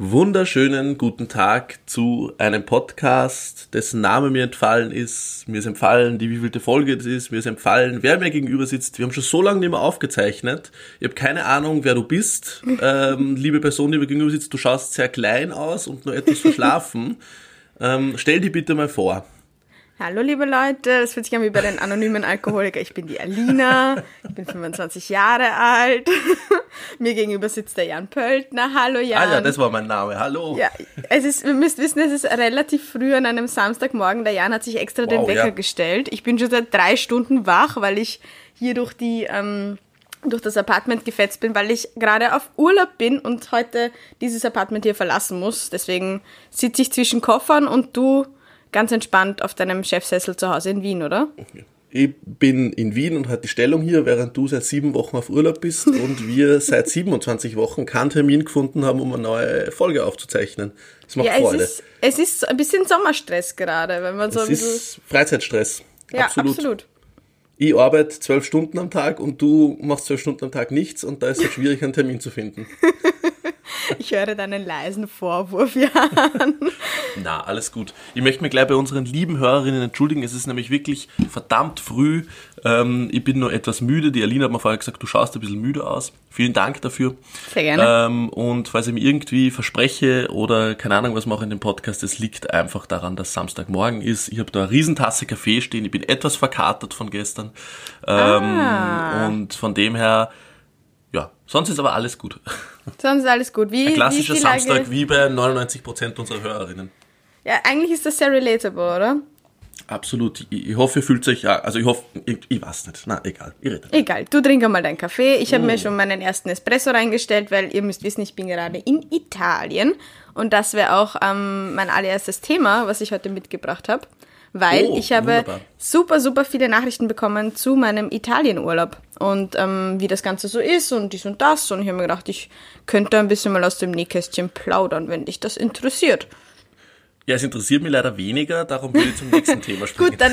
wunderschönen guten Tag zu einem Podcast, dessen Name mir entfallen ist. Mir ist entfallen, die wievielte Folge das ist. Mir ist entfallen, wer mir gegenüber sitzt. Wir haben schon so lange nicht mehr aufgezeichnet. Ich habe keine Ahnung, wer du bist. Ähm, liebe Person, die mir gegenüber sitzt, du schaust sehr klein aus und nur etwas verschlafen. ähm, stell dich bitte mal vor. Hallo liebe Leute, das fühlt sich an wie bei den anonymen Alkoholiker. Ich bin die Alina, ich bin 25 Jahre alt. Mir gegenüber sitzt der Jan Pöltner. Hallo Jan. Ah ja, das war mein Name. Hallo. Ja, es ist, ihr müsst wissen, es ist relativ früh an einem Samstagmorgen. Der Jan hat sich extra wow, den Wecker ja. gestellt. Ich bin schon seit drei Stunden wach, weil ich hier durch die ähm, durch das Apartment gefetzt bin, weil ich gerade auf Urlaub bin und heute dieses Apartment hier verlassen muss. Deswegen sitze ich zwischen Koffern und du ganz entspannt auf deinem Chefsessel zu Hause in Wien, oder? Ich bin in Wien und hatte die Stellung hier, während du seit sieben Wochen auf Urlaub bist und wir seit 27 Wochen keinen Termin gefunden haben, um eine neue Folge aufzuzeichnen. Das macht ja, Freude. Es ist, es ist ein bisschen Sommerstress gerade, wenn man so es ist Freizeitstress. Ja, absolut. absolut. Ich arbeite zwölf Stunden am Tag und du machst zwölf Stunden am Tag nichts und da ist es schwierig, einen Termin zu finden. Ich höre deinen leisen Vorwurf, Jan. Na, alles gut. Ich möchte mich gleich bei unseren lieben Hörerinnen entschuldigen. Es ist nämlich wirklich verdammt früh. Ähm, ich bin nur etwas müde. Die Alina hat mir vorher gesagt, du schaust ein bisschen müde aus. Vielen Dank dafür. Sehr gerne. Ähm, und falls ich mir irgendwie verspreche oder keine Ahnung, was mache in dem Podcast, es liegt einfach daran, dass Samstagmorgen ist. Ich habe da eine Riesentasse Kaffee stehen. Ich bin etwas verkatert von gestern. Ähm, ah. Und von dem her ja, sonst ist aber alles gut. Sonst ist alles gut. Wie, Ein klassischer wie Samstag Lage? wie bei 99% unserer Hörerinnen. Ja, eigentlich ist das sehr relatable, oder? Absolut. Ich, ich hoffe, ihr fühlt euch ja, also ich hoffe, ich, ich weiß nicht. Na, egal. Ich rede. Egal. Du trink mal deinen Kaffee. Ich habe mm. mir schon meinen ersten Espresso reingestellt, weil ihr müsst wissen, ich bin gerade in Italien. Und das wäre auch ähm, mein allererstes Thema, was ich heute mitgebracht habe weil oh, ich habe wunderbar. super, super viele Nachrichten bekommen zu meinem Italienurlaub und ähm, wie das Ganze so ist und dies und das. Und ich habe mir gedacht, ich könnte ein bisschen mal aus dem Nähkästchen plaudern, wenn dich das interessiert. Ja, es interessiert mich leider weniger, darum will ich zum nächsten Thema sprechen. Gut, dann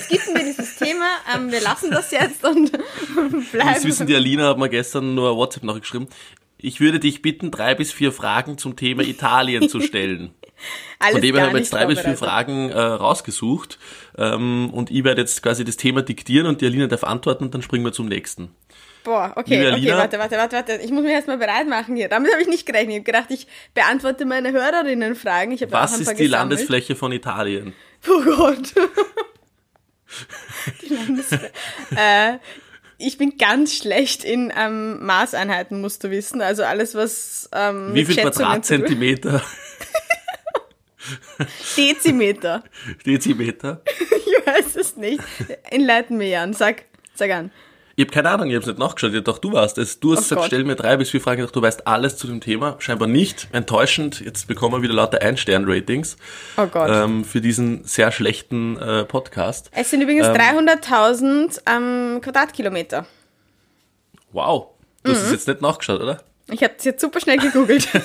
skippen wir dieses Thema. Ähm, wir lassen das jetzt und bleiben. Das wissen die Alina hat mir gestern nur WhatsApp noch geschrieben. Ich würde dich bitten, drei bis vier Fragen zum Thema Italien zu stellen. Alles Von dem her haben wir jetzt drei bis vier Fragen äh, rausgesucht. Ähm, und ich werde jetzt quasi das Thema diktieren und die Alina darf antworten und dann springen wir zum nächsten. Boah, okay, okay, warte, warte, warte, warte. Ich muss mich erstmal bereit machen hier. Damit habe ich nicht gerechnet. Ich habe gedacht, ich beantworte meine Hörerinnen-Fragen. Ich Was ist die gesammelt. Landesfläche von Italien? Oh Gott. die Landesfläche. äh, ich bin ganz schlecht in ähm, Maßeinheiten, musst du wissen. Also alles, was. Ähm, Wie viel Quadratzentimeter? Dezimeter. Dezimeter? ich weiß es nicht. Enleiten mir, Jan. Sag, sag an. Ich habe keine Ahnung, ich habe es nicht nachgeschaut. Ich dachte, du warst es. Du hast oh gesagt, Gott. stell mir drei bis vier Fragen. Ich dachte, du weißt alles zu dem Thema. Scheinbar nicht. Enttäuschend. Jetzt bekommen wir wieder lauter Ein-Stern-Ratings. Oh Gott. Ähm, für diesen sehr schlechten äh, Podcast. Es sind übrigens ähm, 300.000 ähm, Quadratkilometer. Wow. Du mhm. hast es jetzt nicht nachgeschaut, oder? Ich habe es jetzt super schnell gegoogelt.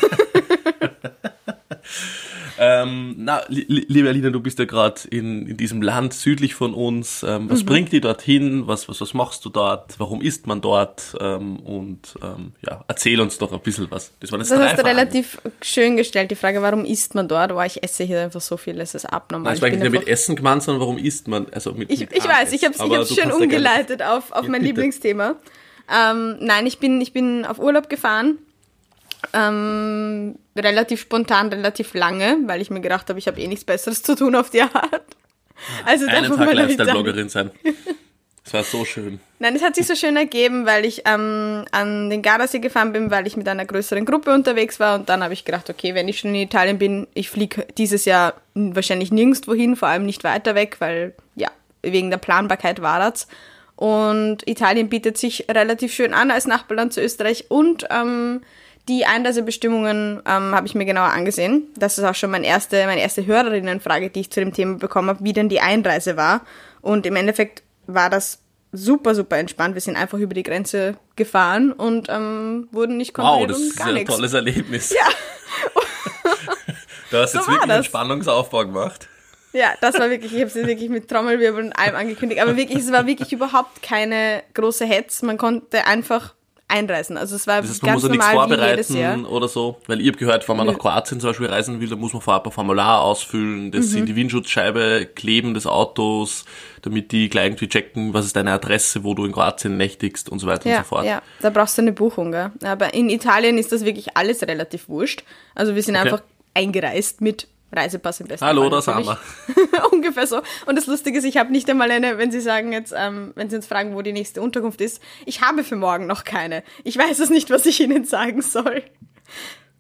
Ähm, na, li liebe Alina, du bist ja gerade in, in diesem Land südlich von uns. Ähm, was mhm. bringt dich dorthin? Was, was, was machst du dort? Warum isst man dort? Ähm, und ähm, ja, erzähl uns doch ein bisschen was. Das, war das, das hast du relativ schön gestellt, die Frage, warum isst man dort? Boah, ich esse hier einfach so viel, es ist abnormal. Das war eigentlich nicht mit Essen gemeint, sondern warum isst man? Also mit, ich mit ich weiß, ich habe es schön umgeleitet auf, auf ja, mein bitte. Lieblingsthema. Ähm, nein, ich bin, ich bin auf Urlaub gefahren ähm, relativ spontan, relativ lange, weil ich mir gedacht habe, ich habe eh nichts Besseres zu tun auf die Art. Also Einen Tag Lifestyle-Bloggerin sein. Es war so schön. Nein, es hat sich so schön ergeben, weil ich ähm, an den Gardasee gefahren bin, weil ich mit einer größeren Gruppe unterwegs war und dann habe ich gedacht, okay, wenn ich schon in Italien bin, ich fliege dieses Jahr wahrscheinlich nirgendwo hin, vor allem nicht weiter weg, weil ja, wegen der Planbarkeit war das. Und Italien bietet sich relativ schön an als Nachbarland zu Österreich und ähm, die Einreisebestimmungen ähm, habe ich mir genauer angesehen. Das ist auch schon meine erste, meine erste Hörerinnenfrage, die ich zu dem Thema bekommen habe, wie denn die Einreise war. Und im Endeffekt war das super, super entspannt. Wir sind einfach über die Grenze gefahren und ähm, wurden nicht kontrolliert Wow, das ist ein tolles Erlebnis. Ja. du hast so jetzt wirklich einen Spannungsaufbau gemacht. Ja, das war wirklich, ich habe es wirklich mit Trommelwirbel und allem angekündigt, aber wirklich, es war wirklich überhaupt keine große Hetz. Man konnte einfach einreisen. Also es war Das heißt, man ganz muss ja nichts normal Jahr. vorbereiten oder so. Weil ich habe gehört, wenn man nach Kroatien zum Beispiel reisen will, dann muss man vorab ein Formular ausfüllen, das Mhm. in die Windschutzscheibe kleben des Autos, damit die gleich irgendwie checken, was ist deine Adresse, wo du in Kroatien nächtigst und so weiter und Ja, so fort. ja, da brauchst du eine Buchung, gell? Aber in Italien ist das wirklich alles relativ wurscht. Also wir sind Okay. einfach eingereist mit Reisepass im besten Hallo, Fall. da sind natürlich. Ungefähr so. Und das Lustige ist, ich habe nicht einmal eine, wenn Sie sagen jetzt, ähm, wenn Sie uns fragen, wo die nächste Unterkunft ist, ich habe für morgen noch keine. Ich weiß es nicht, was ich Ihnen sagen soll.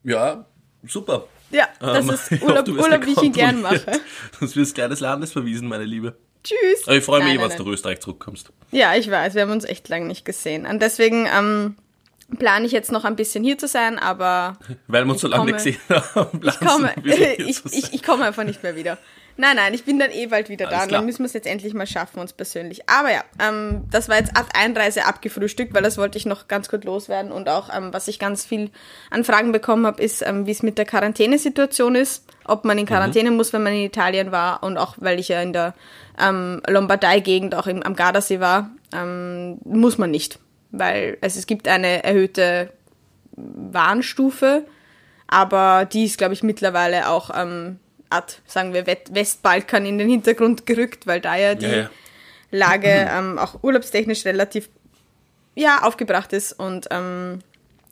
Ja, super. Ja, das Ähm, ist ich hoffe, Urlaub, Urlaub wie ich ihn gern mache. Sonst wirst des Landes verwiesen, meine Liebe. Tschüss. Aber ich freue mich, Nein, eh, wenn nein, du nach Österreich zurückkommst. Ja, ich weiß, wir haben uns echt lange nicht gesehen. Und deswegen ähm, plane ich jetzt noch ein bisschen hier zu sein, aber Weil wir uns so lange gesehen haben. ich komme, ich, ich, ich komme einfach nicht mehr wieder. Nein, nein, ich bin dann eh bald wieder Alles da. Und dann müssen wir es jetzt endlich mal schaffen, uns persönlich. Aber ja, ähm, das war jetzt Art Einreise abgefrühstückt, weil das wollte ich noch ganz kurz loswerden. Und auch, ähm, was ich ganz viel an Fragen bekommen habe, ist, ähm, wie es mit der Quarantänesituation ist. Ob man in Quarantäne muss, wenn man in Italien war. Und auch, weil ich ja in der ähm, Lombardei-Gegend, auch im, am Gardasee war, ähm, muss man nicht. Weil es, es gibt eine erhöhte Warnstufe, aber die ist, glaube ich, mittlerweile auch ähm, Art, sagen wir, Westbalkan in den Hintergrund gerückt, weil da ja die Ja, ja. Lage ähm, auch urlaubstechnisch relativ ja, aufgebracht ist und ähm,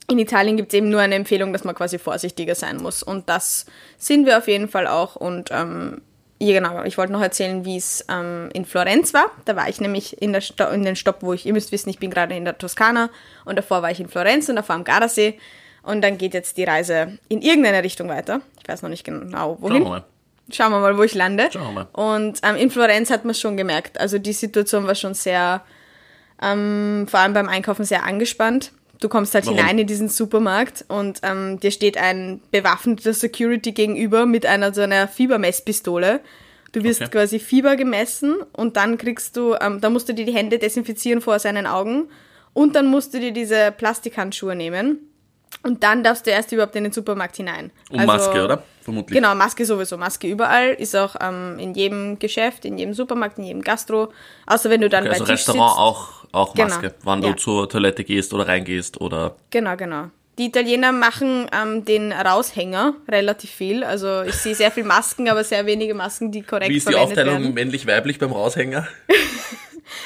in Italien gibt es eben nur eine Empfehlung, dass man quasi vorsichtiger sein muss. Und das sind wir auf jeden Fall auch. Und ähm, ja, genau, ich wollte noch erzählen, wie es ähm, in Florenz war. Da war ich nämlich in, der Sto in den Stopp, wo ich, ihr müsst wissen, ich bin gerade in der Toskana und davor war ich in Florenz und davor am Gardasee. Und dann geht jetzt die Reise in irgendeine Richtung weiter. Ich weiß noch nicht genau, wohin. Schauen wir mal. Schauen wir mal, wo ich lande. Schauen wir mal. Und ähm, in Florenz hat man es schon gemerkt. Also die Situation war schon sehr, ähm, vor allem beim Einkaufen sehr angespannt. Du kommst halt Warum? hinein in diesen Supermarkt und ähm, dir steht ein bewaffneter Security gegenüber mit einer so einer Fiebermesspistole. Du wirst Okay. quasi Fieber gemessen und dann kriegst du, ähm, da musst du dir die Hände desinfizieren vor seinen Augen und dann musst du dir diese Plastikhandschuhe nehmen und dann darfst du erst überhaupt in den Supermarkt hinein. Und Maske, oder? Vermutlich. Genau, Maske sowieso. Maske überall. Ist auch ähm, in jedem Geschäft, in jedem Supermarkt, in jedem Gastro. Außer wenn du dann Okay, bei also Tisch Restaurant sitzt. auch, auch Genau. Maske, wann Ja. du zur Toilette gehst oder reingehst oder Genau, genau. Die Italiener machen ähm, den Raushänger relativ viel. Also ich sehe sehr viel Masken, aber sehr wenige Masken, die korrekt wie ist die Aufteilung männlich-weiblich beim Raushänger?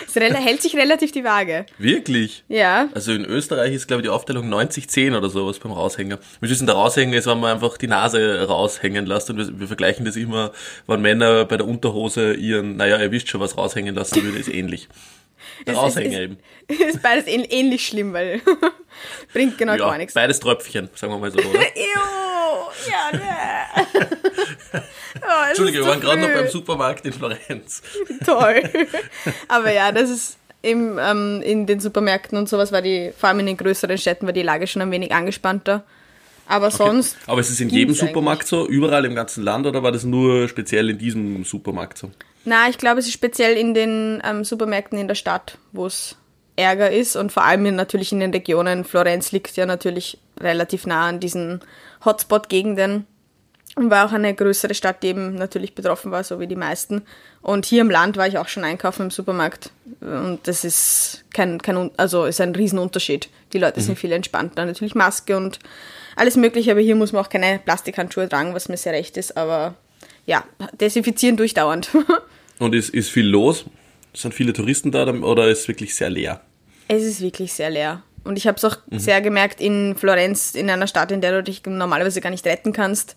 Es hält sich relativ die Waage. Wirklich? Ja. Also in Österreich ist, glaube ich, die Aufteilung 90-10 oder sowas beim Raushänger. Wir wissen, der Raushänger ist, wenn man einfach die Nase raushängen lässt und wir, wir vergleichen das immer, wenn Männer bei der Unterhose ihren, naja, ihr wisst schon, was raushängen lassen würde, ist ähnlich. Es- eben. Ist beides ähn ähnlich schlimm, weil bringt genau Ja, gar nichts. beides Tröpfchen, sagen wir mal so, oder? Ew, ja, ne. oh, Entschuldige, ist wir waren gerade noch beim Supermarkt in Florenz. toll. Aber ja, das ist eben ähm, in den Supermärkten und sowas war die, vor allem in den größeren Städten war die Lage schon ein wenig angespannter. Aber sonst, Aber ist es in jedem eigentlich. Supermarkt so, überall im ganzen Land, oder war das nur speziell in diesem Supermarkt so? Na, ich glaube, es ist speziell in den ähm, Supermärkten in der Stadt, wo es ärger ist und vor allem in, natürlich in den Regionen. Florenz liegt ja natürlich relativ nah an diesen Hotspot-Gegenden und war auch eine größere Stadt, die eben natürlich betroffen war, so wie die meisten. Und hier im Land war ich auch schon einkaufen im Supermarkt und das ist kein, kein also ist ein Riesenunterschied. Die Leute sind viel entspannter, natürlich Maske und alles mögliche, aber hier muss man auch keine Plastikhandschuhe tragen, was mir sehr recht ist, aber ja, desinfizieren durchdauernd. Und ist, ist viel los? Sind viele Touristen da oder ist es wirklich sehr leer? Es ist wirklich sehr leer. Und ich habe es auch sehr gemerkt in Florenz, in einer Stadt, in der du dich normalerweise gar nicht retten kannst,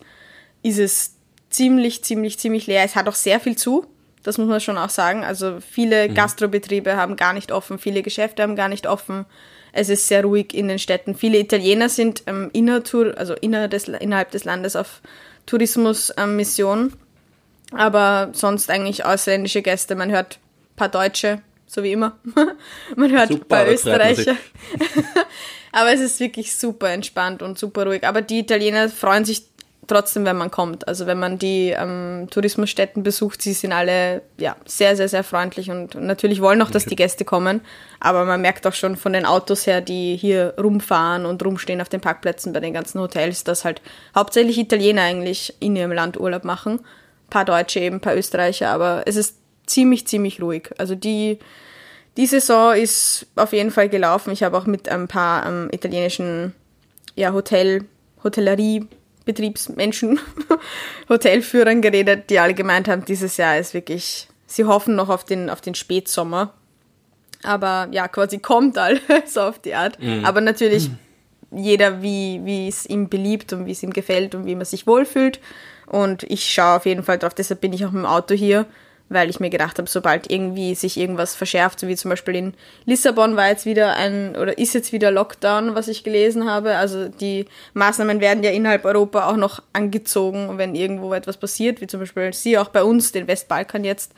ist es ziemlich, ziemlich, ziemlich leer. Es hat auch sehr viel zu, das muss man schon auch sagen. Also viele Gastrobetriebe haben gar nicht offen, viele Geschäfte haben gar nicht offen. Es ist sehr ruhig in den Städten. Viele Italiener sind ähm, innertour, also inner des, innerhalb des Landes auf Tourismusmission. Aber sonst eigentlich ausländische Gäste. Man hört ein paar Deutsche, so wie immer. Man hört Super, ein paar. Österreicher. Aber es ist wirklich super entspannt und super ruhig. Aber die Italiener freuen sich trotzdem, wenn man kommt. Also wenn man die ähm, Tourismusstätten besucht, sie sind alle ja, sehr, sehr, sehr freundlich und natürlich wollen auch, dass die Gäste kommen. Aber man merkt auch schon von den Autos her, die hier rumfahren und rumstehen auf den Parkplätzen bei den ganzen Hotels, dass halt hauptsächlich Italiener eigentlich in ihrem Land Urlaub machen. Ein paar Deutsche eben, ein paar Österreicher, aber es ist ziemlich, ziemlich ruhig. Also die, Die Saison ist auf jeden Fall gelaufen. Ich habe auch mit ein paar ähm, italienischen ja, Hotel, Hotellerie, Betriebsmenschen, Hotelführern geredet, die alle gemeint haben, dieses Jahr ist wirklich, sie hoffen noch auf den, auf den Spätsommer. Aber ja, quasi kommt alles auf die Art. Mhm. Aber natürlich jeder, wie, wie es ihm beliebt und wie es ihm gefällt und wie man sich wohlfühlt. Und ich schaue auf jeden Fall drauf, deshalb bin ich auch mit dem Auto hier weil ich mir gedacht habe, sobald irgendwie sich irgendwas verschärft, so wie zum Beispiel in Lissabon war jetzt wieder ein oder ist jetzt wieder Lockdown, was ich gelesen habe. Also die Maßnahmen werden ja innerhalb Europa auch noch angezogen, wenn irgendwo etwas passiert, wie zum Beispiel sie auch bei uns, den Westbalkan jetzt,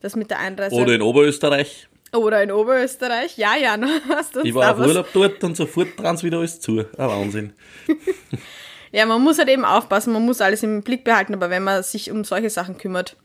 das mit der Einreise. Oder in Oberösterreich. Oder in Oberösterreich. Ja, ja, hast du Ich war auf Urlaub dort und sofort dran wieder alles zu. Ein Wahnsinn. ja, man muss halt eben aufpassen, man muss alles im Blick behalten, aber wenn man sich um solche Sachen kümmert,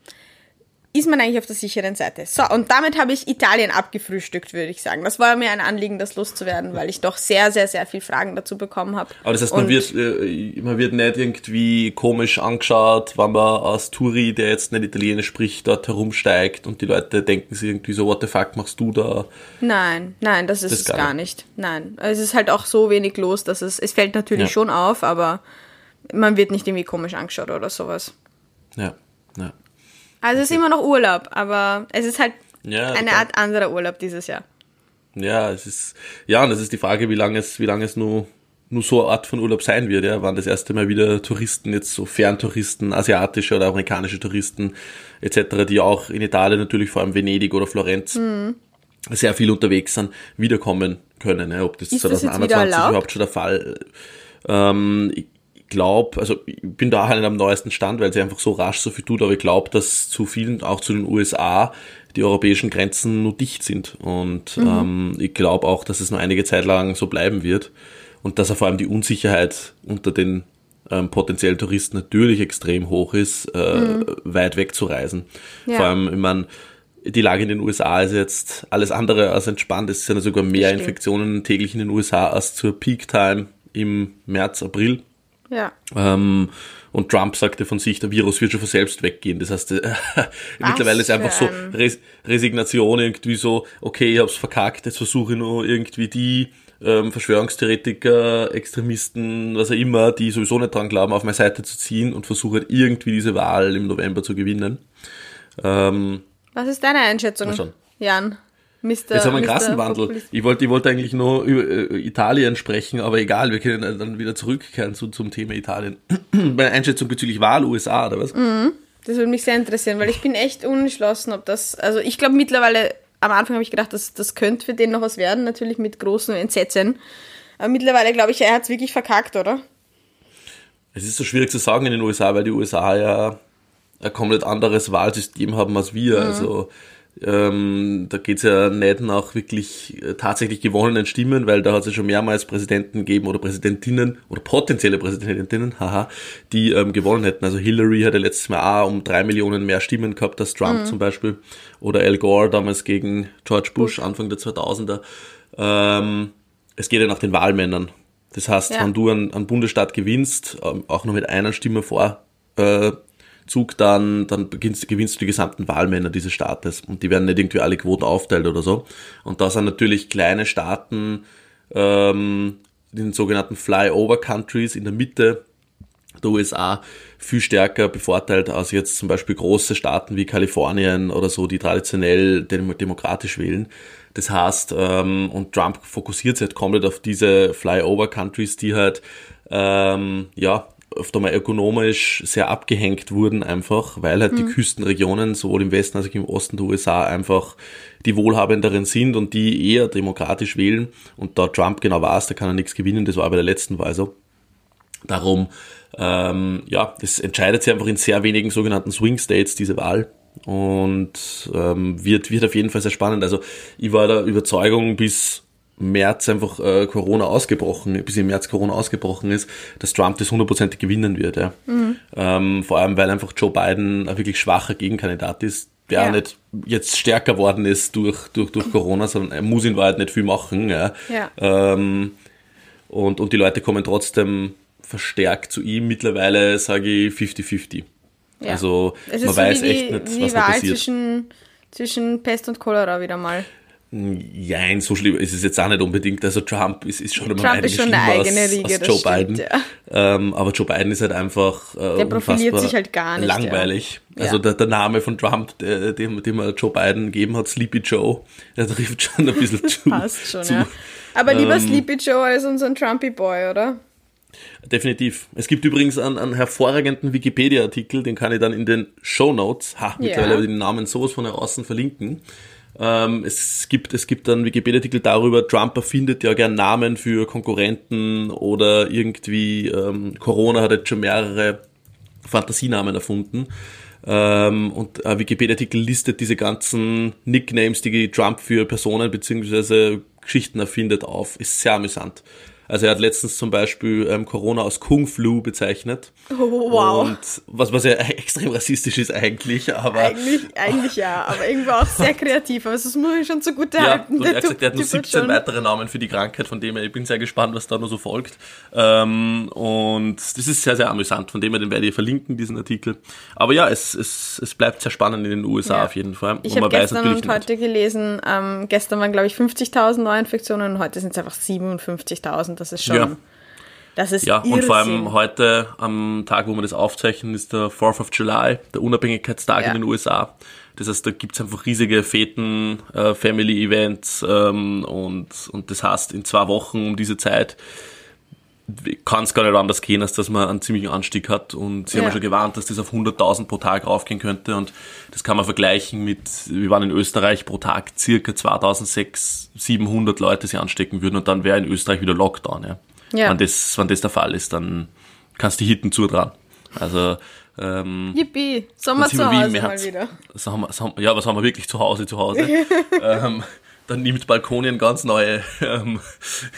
ist man eigentlich auf der sicheren Seite. So, und damit habe ich Italien abgefrühstückt, würde ich sagen. Das war mir ein Anliegen, das loszuwerden, weil ich doch sehr, sehr, sehr viel Fragen dazu bekommen habe. Aber das heißt, man wird, äh, man wird nicht irgendwie komisch angeschaut, wenn man als Touri, der jetzt nicht Italienisch spricht, dort herumsteigt und die Leute denken sich irgendwie so, what the fuck machst du da? Nein, nein, das ist das gar, gar nicht. nicht. Nein, es ist halt auch so wenig los, dass es, es fällt natürlich ja. schon auf, aber man wird nicht irgendwie komisch angeschaut oder sowas. Ja, ja. Also es ist immer noch Urlaub, aber es ist halt ja, eine Art anderer Urlaub dieses Jahr. Ja, es ist, ja, und es ist die Frage, wie lange es, wie lange es nur, nur so eine Art von Urlaub sein wird, ja. Wann das erste Mal wieder Touristen, jetzt so Ferntouristen, asiatische oder amerikanische Touristen etc., die auch in Italien natürlich vor allem Venedig oder Florenz mhm. sehr viel unterwegs sind, wiederkommen können. Ja. Ob das ist 2021 das überhaupt schon der Fall ähm, glaube, also ich bin da halt am neuesten Stand, weil sie einfach so rasch so viel tut, aber ich glaube, dass zu vielen, auch zu den USA, die europäischen Grenzen nur dicht sind. Und mhm. ähm, ich glaube auch, dass es noch einige Zeit lang so bleiben wird. Und dass vor allem die Unsicherheit unter den ähm, potenziellen Touristen natürlich extrem hoch ist, äh, mhm. weit weg zu reisen. Ja. Vor allem, ich meine, die Lage in den USA ist jetzt alles andere als entspannt. Es sind ja sogar mehr Infektionen täglich in den USA als zur Peak Time im März, April. Ja. Ähm, und Trump sagte von sich, der Virus wird schon von selbst weggehen. Das heißt, äh, mittlerweile ist einfach so Res Resignation irgendwie so, okay, ich hab's verkackt, jetzt versuche ich nur irgendwie die ähm, Verschwörungstheoretiker, Extremisten, was auch immer, die sowieso nicht dran glauben, auf meine Seite zu ziehen und versuche halt irgendwie diese Wahl im November zu gewinnen. Ähm, was ist deine Einschätzung, Jan? Mr. Jetzt haben wir einen krassen Wandel. Ich wollte, ich wollte eigentlich nur über äh, Italien sprechen, aber egal, wir können dann wieder zurückkehren zu, zum Thema Italien. Meine Einschätzung bezüglich Wahl USA, oder was? Mhm. Das würde mich sehr interessieren, weil ich bin echt unentschlossen, ob das, also ich glaube mittlerweile, am Anfang habe ich gedacht, das, das könnte für den noch was werden, natürlich mit großen Entsetzen. Aber mittlerweile glaube ich, er hat es wirklich verkackt, oder? Es ist so schwierig zu sagen in den USA, weil die USA ja ein komplett anderes Wahlsystem haben als wir. Mhm. Also ähm, da geht's ja nicht nach wirklich äh, tatsächlich gewonnenen Stimmen, weil da hat es ja schon mehrmals Präsidenten gegeben oder Präsidentinnen oder potenzielle Präsidentinnen, haha, die ähm, gewonnen hätten. Also Hillary hatte letztes Mal auch um drei Millionen mehr Stimmen gehabt als Trump mhm. zum Beispiel. Oder Al Gore damals gegen George Bush, Anfang der 2000er. Ähm, es geht ja nach den Wahlmännern. Das heißt, ja. wenn du einen, einen Bundesstaat gewinnst, ähm, auch nur mit einer Stimme vor, äh, Zug dann, dann gewinnst, gewinnst du die gesamten Wahlmänner dieses Staates und die werden nicht irgendwie alle Quoten aufteilt oder so. Und da sind natürlich kleine Staaten, ähm, den sogenannten Flyover Countries in der Mitte der USA viel stärker bevorteilt als jetzt zum Beispiel große Staaten wie Kalifornien oder so, die traditionell demokratisch wählen. Das heißt, ähm, und Trump fokussiert sich halt komplett auf diese Flyover Countries, die halt ähm, ja oft einmal ökonomisch sehr abgehängt wurden einfach, weil halt mhm. die Küstenregionen sowohl im Westen als auch im Osten der USA einfach die wohlhabenderen sind und die eher demokratisch wählen und da Trump genau weiß, da kann er nichts gewinnen, das war bei der letzten Wahl so. Darum, ähm, ja, das entscheidet sich einfach in sehr wenigen sogenannten Swing States, diese Wahl und ähm, wird, wird auf jeden Fall sehr spannend. Also ich war der Überzeugung bis März einfach äh, Corona ausgebrochen, bis im März Corona ausgebrochen ist, dass Trump das hundertprozentig gewinnen wird. Ja. Mhm. Ähm, vor allem, weil einfach Joe Biden ein wirklich schwacher Gegenkandidat ist, der ja. nicht jetzt stärker worden ist durch, durch, durch Corona, sondern er muss in Wahrheit nicht viel machen. Ja. ja. Ähm, und, und die Leute kommen trotzdem verstärkt zu ihm. Mittlerweile sage ich 50-50. Ja. Also man so weiß die, echt nicht, was da passiert. Zwischen, zwischen Pest und Cholera wieder mal. Jein, so schlimm ist es jetzt auch nicht unbedingt. Also Trump ist, ist schon Trump ist schon eine eigene als, Riege, als Joe stimmt, Biden. ja. Ähm, aber Joe Biden ist halt einfach äh, Der profiliert sich halt gar nicht, langweilig. ja. Also Ja. der, der Name von Trump, der, dem, dem er Joe Biden gegeben hat, Sleepy Joe, der trifft schon ein bisschen zu. Passt schon, zu. ja. Aber lieber Ähm, Sleepy Joe als unseren Trumpy Boy, oder? Definitiv. Es gibt übrigens einen, einen hervorragenden Wikipedia-Artikel, den kann ich dann in den Show Notes, ha, mittlerweile ich den Namen sowas von außen verlinken. Ähm, es gibt, es gibt einen Wikipedia-Artikel darüber, Trump erfindet ja gern Namen für Konkurrenten oder irgendwie, ähm, Corona hat jetzt schon mehrere Fantasienamen erfunden. Ähm, und ein Wikipedia-Artikel listet diese ganzen Nicknames, die Trump für Personen beziehungsweise Geschichten erfindet, auf. Ist sehr amüsant. Also er hat letztens zum Beispiel ähm, Corona als Kung Flu bezeichnet. Oh, wow. Und was, was ja extrem rassistisch ist eigentlich, aber Eigentlich, eigentlich ja, aber irgendwo auch sehr kreativ. Aber das muss ich schon zugute ja, halten. und er hat Der gesagt, er hat nur Typ wird 17 schon- weitere Namen für die Krankheit, von dem her, ich bin sehr gespannt, was da noch so folgt. Ähm, und das ist sehr, sehr amüsant, von dem her, den werde ich verlinken, diesen Artikel. Aber ja, es, es, es bleibt sehr spannend in den USA Ja. auf jeden Fall. Ich habe gestern und heute gelesen, ähm, gestern waren glaube ich 50.000 Neuinfektionen und heute sind es einfach 57.000. Das ist schon, Ja. das ist Ja, und vor allem Irrsinn. heute, am Tag, wo wir das aufzeichnen, ist der 4th of July, der Unabhängigkeitstag Ja. in den USA. Das heißt, da gibt's einfach riesige Feten, äh, Family-Events ähm, und, und das heißt, in zwei Wochen um diese Zeit kann es gar nicht anders gehen, als dass man einen ziemlichen Anstieg hat. Und sie haben Ja. ja schon gewarnt, dass das auf 100.000 pro Tag raufgehen könnte. Und das kann man vergleichen mit, wir waren in Österreich pro Tag circa 2.600, 700 Leute sich anstecken würden. Und dann wäre in Österreich wieder Lockdown. Ja. Ja. Wenn, das, wenn das der Fall ist, dann kannst du die Hitten zutrauen. Also, ähm, Yippie, Sommer zu Hause mal wieder. Das haben, ja, was haben wir wirklich zu Hause, zu Hause? ähm, dann nimmt Balkonien ganz neue ähm,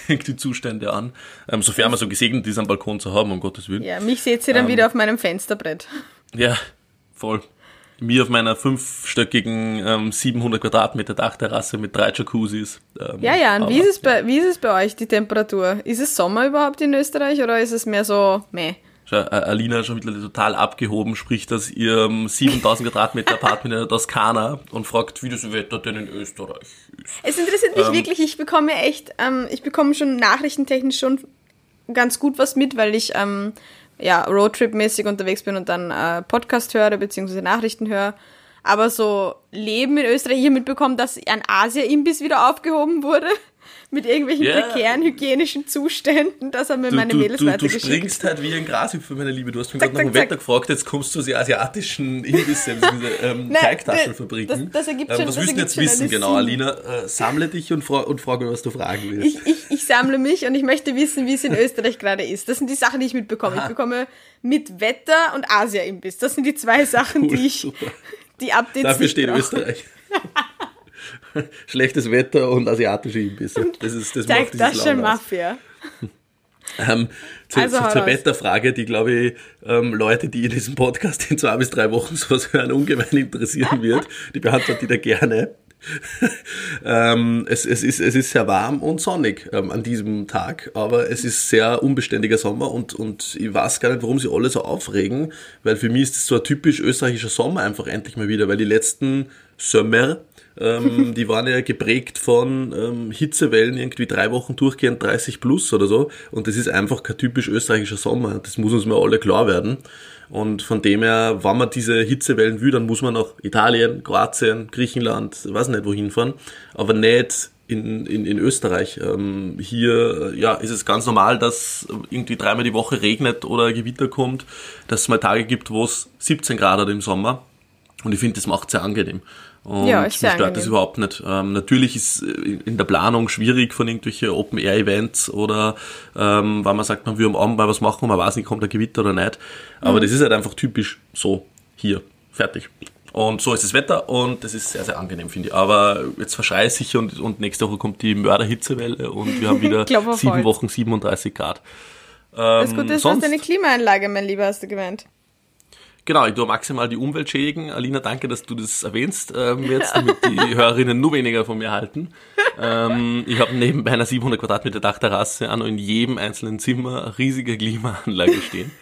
irgendwie Zustände an. Ähm, sofern man so gesegnet ist, einen Balkon zu haben, um Gottes Willen. Ja, mich seht ihr dann Ähm. wieder auf meinem Fensterbrett. Ja, voll. Mir auf meiner fünfstöckigen ähm, 700 Quadratmeter Dachterrasse mit drei Jacuzzis. Ähm, Ja, ja, und wie ist, es bei, wie ist es bei euch, die Temperatur? Ist es Sommer überhaupt in Österreich oder ist es mehr so, meh? Alina schon mittlerweile total abgehoben, spricht aus ihrem 7000 Quadratmeter Apartment in der Toskana und fragt, wie das Wetter denn in Österreich ist. Es interessiert mich Ähm. wirklich, ich bekomme echt, ähm, ich bekomme schon nachrichtentechnisch schon ganz gut was mit, weil ich ähm, ja Roadtrip-mäßig unterwegs bin und dann äh, Podcast höre, beziehungsweise Nachrichten höre. Aber so Leben in Österreich hier mitbekommen, dass ein Asia-Imbiss wieder aufgehoben wurde. Mit irgendwelchen Ja. prekären hygienischen Zuständen. Das haben mir Du, meine du, Mädels du, du weitergeschickt. springst halt wie ein Grashüpfer, meine Liebe. Du hast mich gerade nach dem Wetter gefragt, jetzt kommst du zu den asiatischen Imbisse, diese ähm, Teigtaschenfabriken. das- das ergibt schon- ähm, was willst du jetzt wissen genau. Alina? Äh, sammle dich und, fra und frage, was du fragen willst. Ich, ich, ich sammle mich und ich möchte wissen, wie es in Österreich gerade ist. Das sind die Sachen, die ich mitbekomme. Ich Aha. bekomme mit Wetter und Asia-Imbiss. Das sind die zwei Sachen, Cool, die ich, super. die Updates Dafür steht brauche. Österreich. Schlechtes Wetter und asiatische Imbisse. Das ist das macht Zeigt dieses das schon. Mafia. Ähm, zu, Also zu, zur. Wetterfrage, die, glaube ich, ähm, Leute, die in diesem Podcast in zwei bis drei Wochen sowas hören, ungemein interessieren wird. Die beantworte ich da gerne. ähm, es, es, ist, es ist sehr warm und sonnig ähm, an diesem Tag, aber es ist sehr unbeständiger Sommer und, und ich weiß gar nicht, warum sie alle so aufregen, weil für mich ist es so ein typisch österreichischer Sommer einfach endlich mal wieder, weil die letzten Sommer, ähm, die waren ja geprägt von ähm, Hitzewellen, irgendwie drei Wochen durchgehend 30 plus oder so. Und das ist einfach kein typisch österreichischer Sommer. Das muss uns mal alle klar werden. Und von dem her, wenn man diese Hitzewellen will, dann muss man nach Italien, Kroatien, Griechenland, weiß nicht wohin fahren, aber nicht in, in, in Österreich. Ähm, hier äh, ja, ist es ganz normal, dass irgendwie dreimal die Woche regnet oder Gewitter kommt, dass es mal Tage gibt, wo es 17 Grad hat im Sommer. Und ich finde, das macht sehr angenehm. Und Ja, mich stört das angenehm. überhaupt nicht. Ähm, natürlich ist äh, in der Planung schwierig von irgendwelchen Open-Air-Events oder ähm, weil man sagt, man will am Abend mal was machen und man weiß nicht, kommt der Gewitter oder nicht. Aber Mhm. das ist halt einfach typisch so hier. Fertig. Und so ist das Wetter und das ist sehr, sehr angenehm, finde ich. Aber jetzt verschreie ich sicher und, und nächste Woche kommt die Mörderhitzewelle und wir haben wieder sieben. Wochen 37 Grad. Das Gute ist, du hast sonst- eine Klimaanlage, mein Lieber, hast du gemeint. Genau, ich tue maximal die Umwelt schädigen. Alina, danke, dass du das erwähnst ähm, jetzt, damit die Hörerinnen nur weniger von mir halten. Ähm, ich habe neben meiner 700 Quadratmeter Dachterrasse auch noch in jedem einzelnen Zimmer riesige Klimaanlage stehen.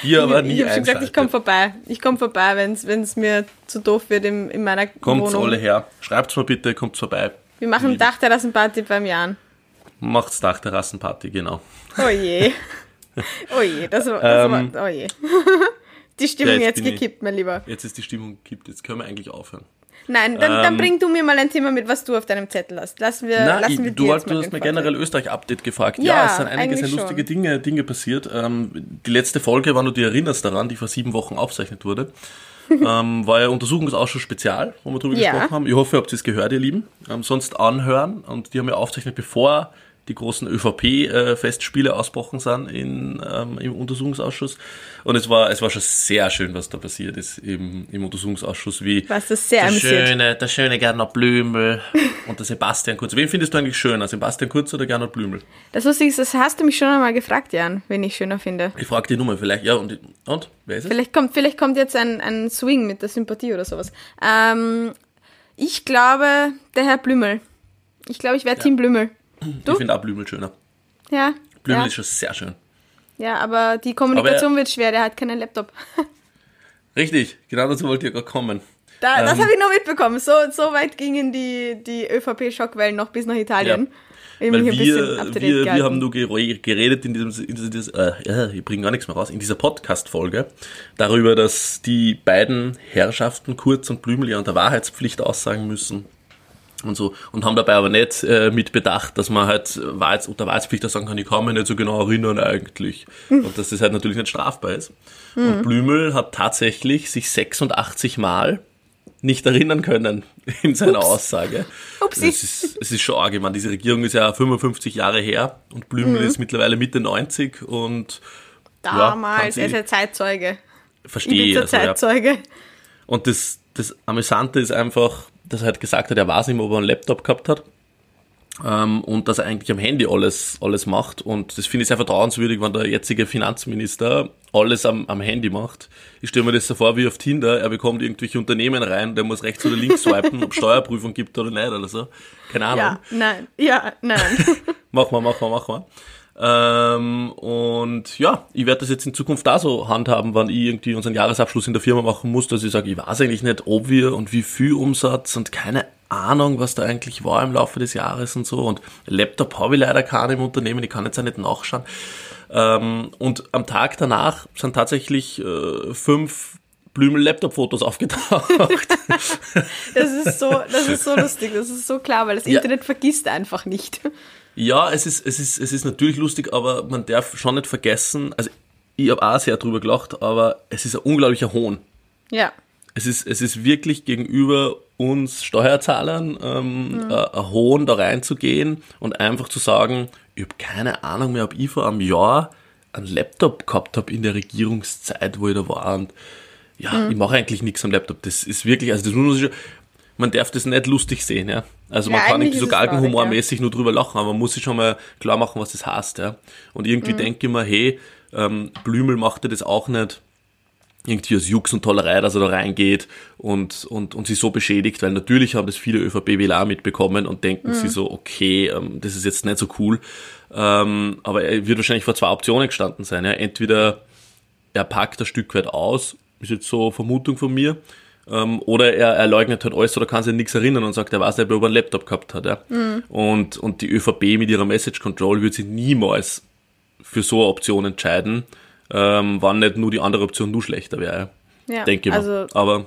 Hier aber nie ich habe schon gesagt, ich komme vorbei. Ich komme vorbei, wenn es mir zu doof wird in, in meiner Kommt's Wohnung. alle her. Schreibt's mir bitte, kommt's vorbei. Wir machen Dachterrassenparty beim Jan. Macht's Dachterrassenparty, genau. Oh je. Oh je, das war, das Ähm, war oh je. Die Stimmung Ja, jetzt jetzt bin ich- gekippt, mein Lieber. Jetzt ist die Stimmung gekippt, jetzt können wir eigentlich aufhören. Nein, dann, dann Ähm, bring du mir mal ein Thema mit, was du auf deinem Zettel hast. Lassen wir, Na, lassen wir du, dir hast, du hast mir generell Österreich-Update gefragt. Ja, Ja, es sind einige sehr lustige schon. Dinge, Dinge passiert. Ähm, die letzte Folge, wann du dich erinnerst daran, die vor sieben Wochen aufgezeichnet wurde, ähm, war ja Untersuchungsausschuss Spezial, wo wir drüber Ja. gesprochen haben. Ich hoffe, ihr habt es gehört, ihr Lieben. Ähm, sonst anhören. Und die haben ja aufgezeichnet, bevor die großen ÖVP-Festspiele ausbrochen sind in, ähm, im Untersuchungsausschuss. Und es war, es war schon sehr schön, was da passiert ist im, im Untersuchungsausschuss, wie Was das sehr der amüsiert. schöne, der schöne Gernot Blümel und der Sebastian Kurz. Wen findest du eigentlich schöner, Sebastian Kurz oder Gernot Blümel? Das Lustige ist, das hast du mich schon einmal gefragt, Jan, wen ich schöner finde. Ich frage die Nummer vielleicht. Ja, und, und wer ist es? Vielleicht kommt, vielleicht kommt jetzt ein, ein Swing mit der Sympathie oder sowas. Ähm, ich glaube, der Herr Blümel. Ich glaube, ich wäre Team Blümel. Ich finde auch Blümel schöner. Ja. Blümel ja. ist schon sehr schön. ja, aber die Kommunikation Aber wird schwer, der hat keinen Laptop. Richtig, genau dazu wollte ich gerade kommen. Da, das Ähm. habe ich noch mitbekommen. So, so weit gingen die, die ÖVP-Schockwellen noch bis nach Italien. Ich Weil wir, wir, wir haben nur gere- geredet in diesem, in diesem äh, ja, ich bringe gar nichts mehr raus, in dieser Podcast-Folge darüber, dass die beiden Herrschaften Kurz und Blümel ja unter Wahrheitspflicht aussagen müssen und so und haben dabei aber nicht äh, mit bedacht, dass man halt Wahrheits, unter Wahrheitspflicht auch sagen kann, ich kann mich nicht so genau erinnern eigentlich und dass das halt natürlich nicht strafbar ist. Und Blümel hat tatsächlich sich 86 Mal nicht erinnern können in seiner Aussage. Upsi. Es ist, es ist schon arg, ich meine, diese Regierung ist ja 55 Jahre her und Blümel ist mittlerweile Mitte 90 und Damals, ja, er ist ja Zeitzeuge. Ich verstehe. bin Also, ja. Zeitzeuge. Und das, das Amüsante ist einfach, dass er halt gesagt hat, er weiß nicht mehr, ob er einen Laptop gehabt hat. Ähm, und dass er eigentlich am Handy alles, alles macht. Und das finde ich sehr vertrauenswürdig, wenn der jetzige Finanzminister alles am, am Handy macht. Ich stelle mir das so vor wie auf Tinder, er bekommt irgendwelche Unternehmen rein, der muss rechts oder links swipen, ob Steuerprüfung gibt oder nicht oder so. Keine Ahnung. Ja, nein, ja, nein. Mach mal, mach mal, mach mal. Ähm, und ja, ich werde das jetzt in Zukunft da so handhaben, wann ich irgendwie unseren Jahresabschluss in der Firma machen muss, dass ich sage, ich weiß eigentlich nicht, ob wir und wie viel Umsatz und keine Ahnung, was da eigentlich war im Laufe des Jahres und so. Und Laptop habe ich leider keinen im Unternehmen, ich kann jetzt auch nicht nachschauen. Ähm, und am Tag danach sind tatsächlich äh, fünf Blümel-Laptop-Fotos aufgetaucht. Das ist so, das ist so lustig, das ist so klar, weil das Ja. Internet vergisst einfach nicht. Ja, es ist, es ist, es ist natürlich lustig, aber man darf schon nicht vergessen, also ich habe auch sehr drüber gelacht, aber es ist ein unglaublicher Hohn. Ja. Es ist, es ist wirklich gegenüber uns Steuerzahlern ähm, äh, ein Hohn, da reinzugehen und einfach zu sagen, ich habe keine Ahnung mehr, ob ich vor einem Jahr einen Laptop gehabt habe in der Regierungszeit, wo ich da war. Und ja, ich mache eigentlich nichts am Laptop. Das ist wirklich, also das muss ich, man darf das nicht lustig sehen, ja. Also man Ja, kann eigentlich irgendwie so galgenhumormäßig nur drüber lachen, aber man muss sich schon mal klar machen, was das heißt, ja. Und irgendwie denke ich mir, hey, ähm, Blümel machte das auch nicht irgendwie aus Jux und Tollerei, dass er da reingeht und, und, und sie so beschädigt, weil natürlich haben das viele ÖVP-Wähler mitbekommen und denken sie so, okay, ähm, das ist jetzt nicht so cool. Ähm, aber er wird wahrscheinlich vor zwei Optionen gestanden sein. Ja. Entweder er packt ein Stück weit aus, ist jetzt so eine Vermutung von mir, ähm, oder er, er leugnet halt alles oder kann sich an nichts erinnern und sagt, er weiß nicht, ob er einen Laptop gehabt hat. Ja. Und, und die ÖVP mit ihrer Message Control wird sich niemals für so eine Option entscheiden, ähm, wann nicht nur die andere Option nur schlechter wäre. Ja, Denke ich mal. also Aber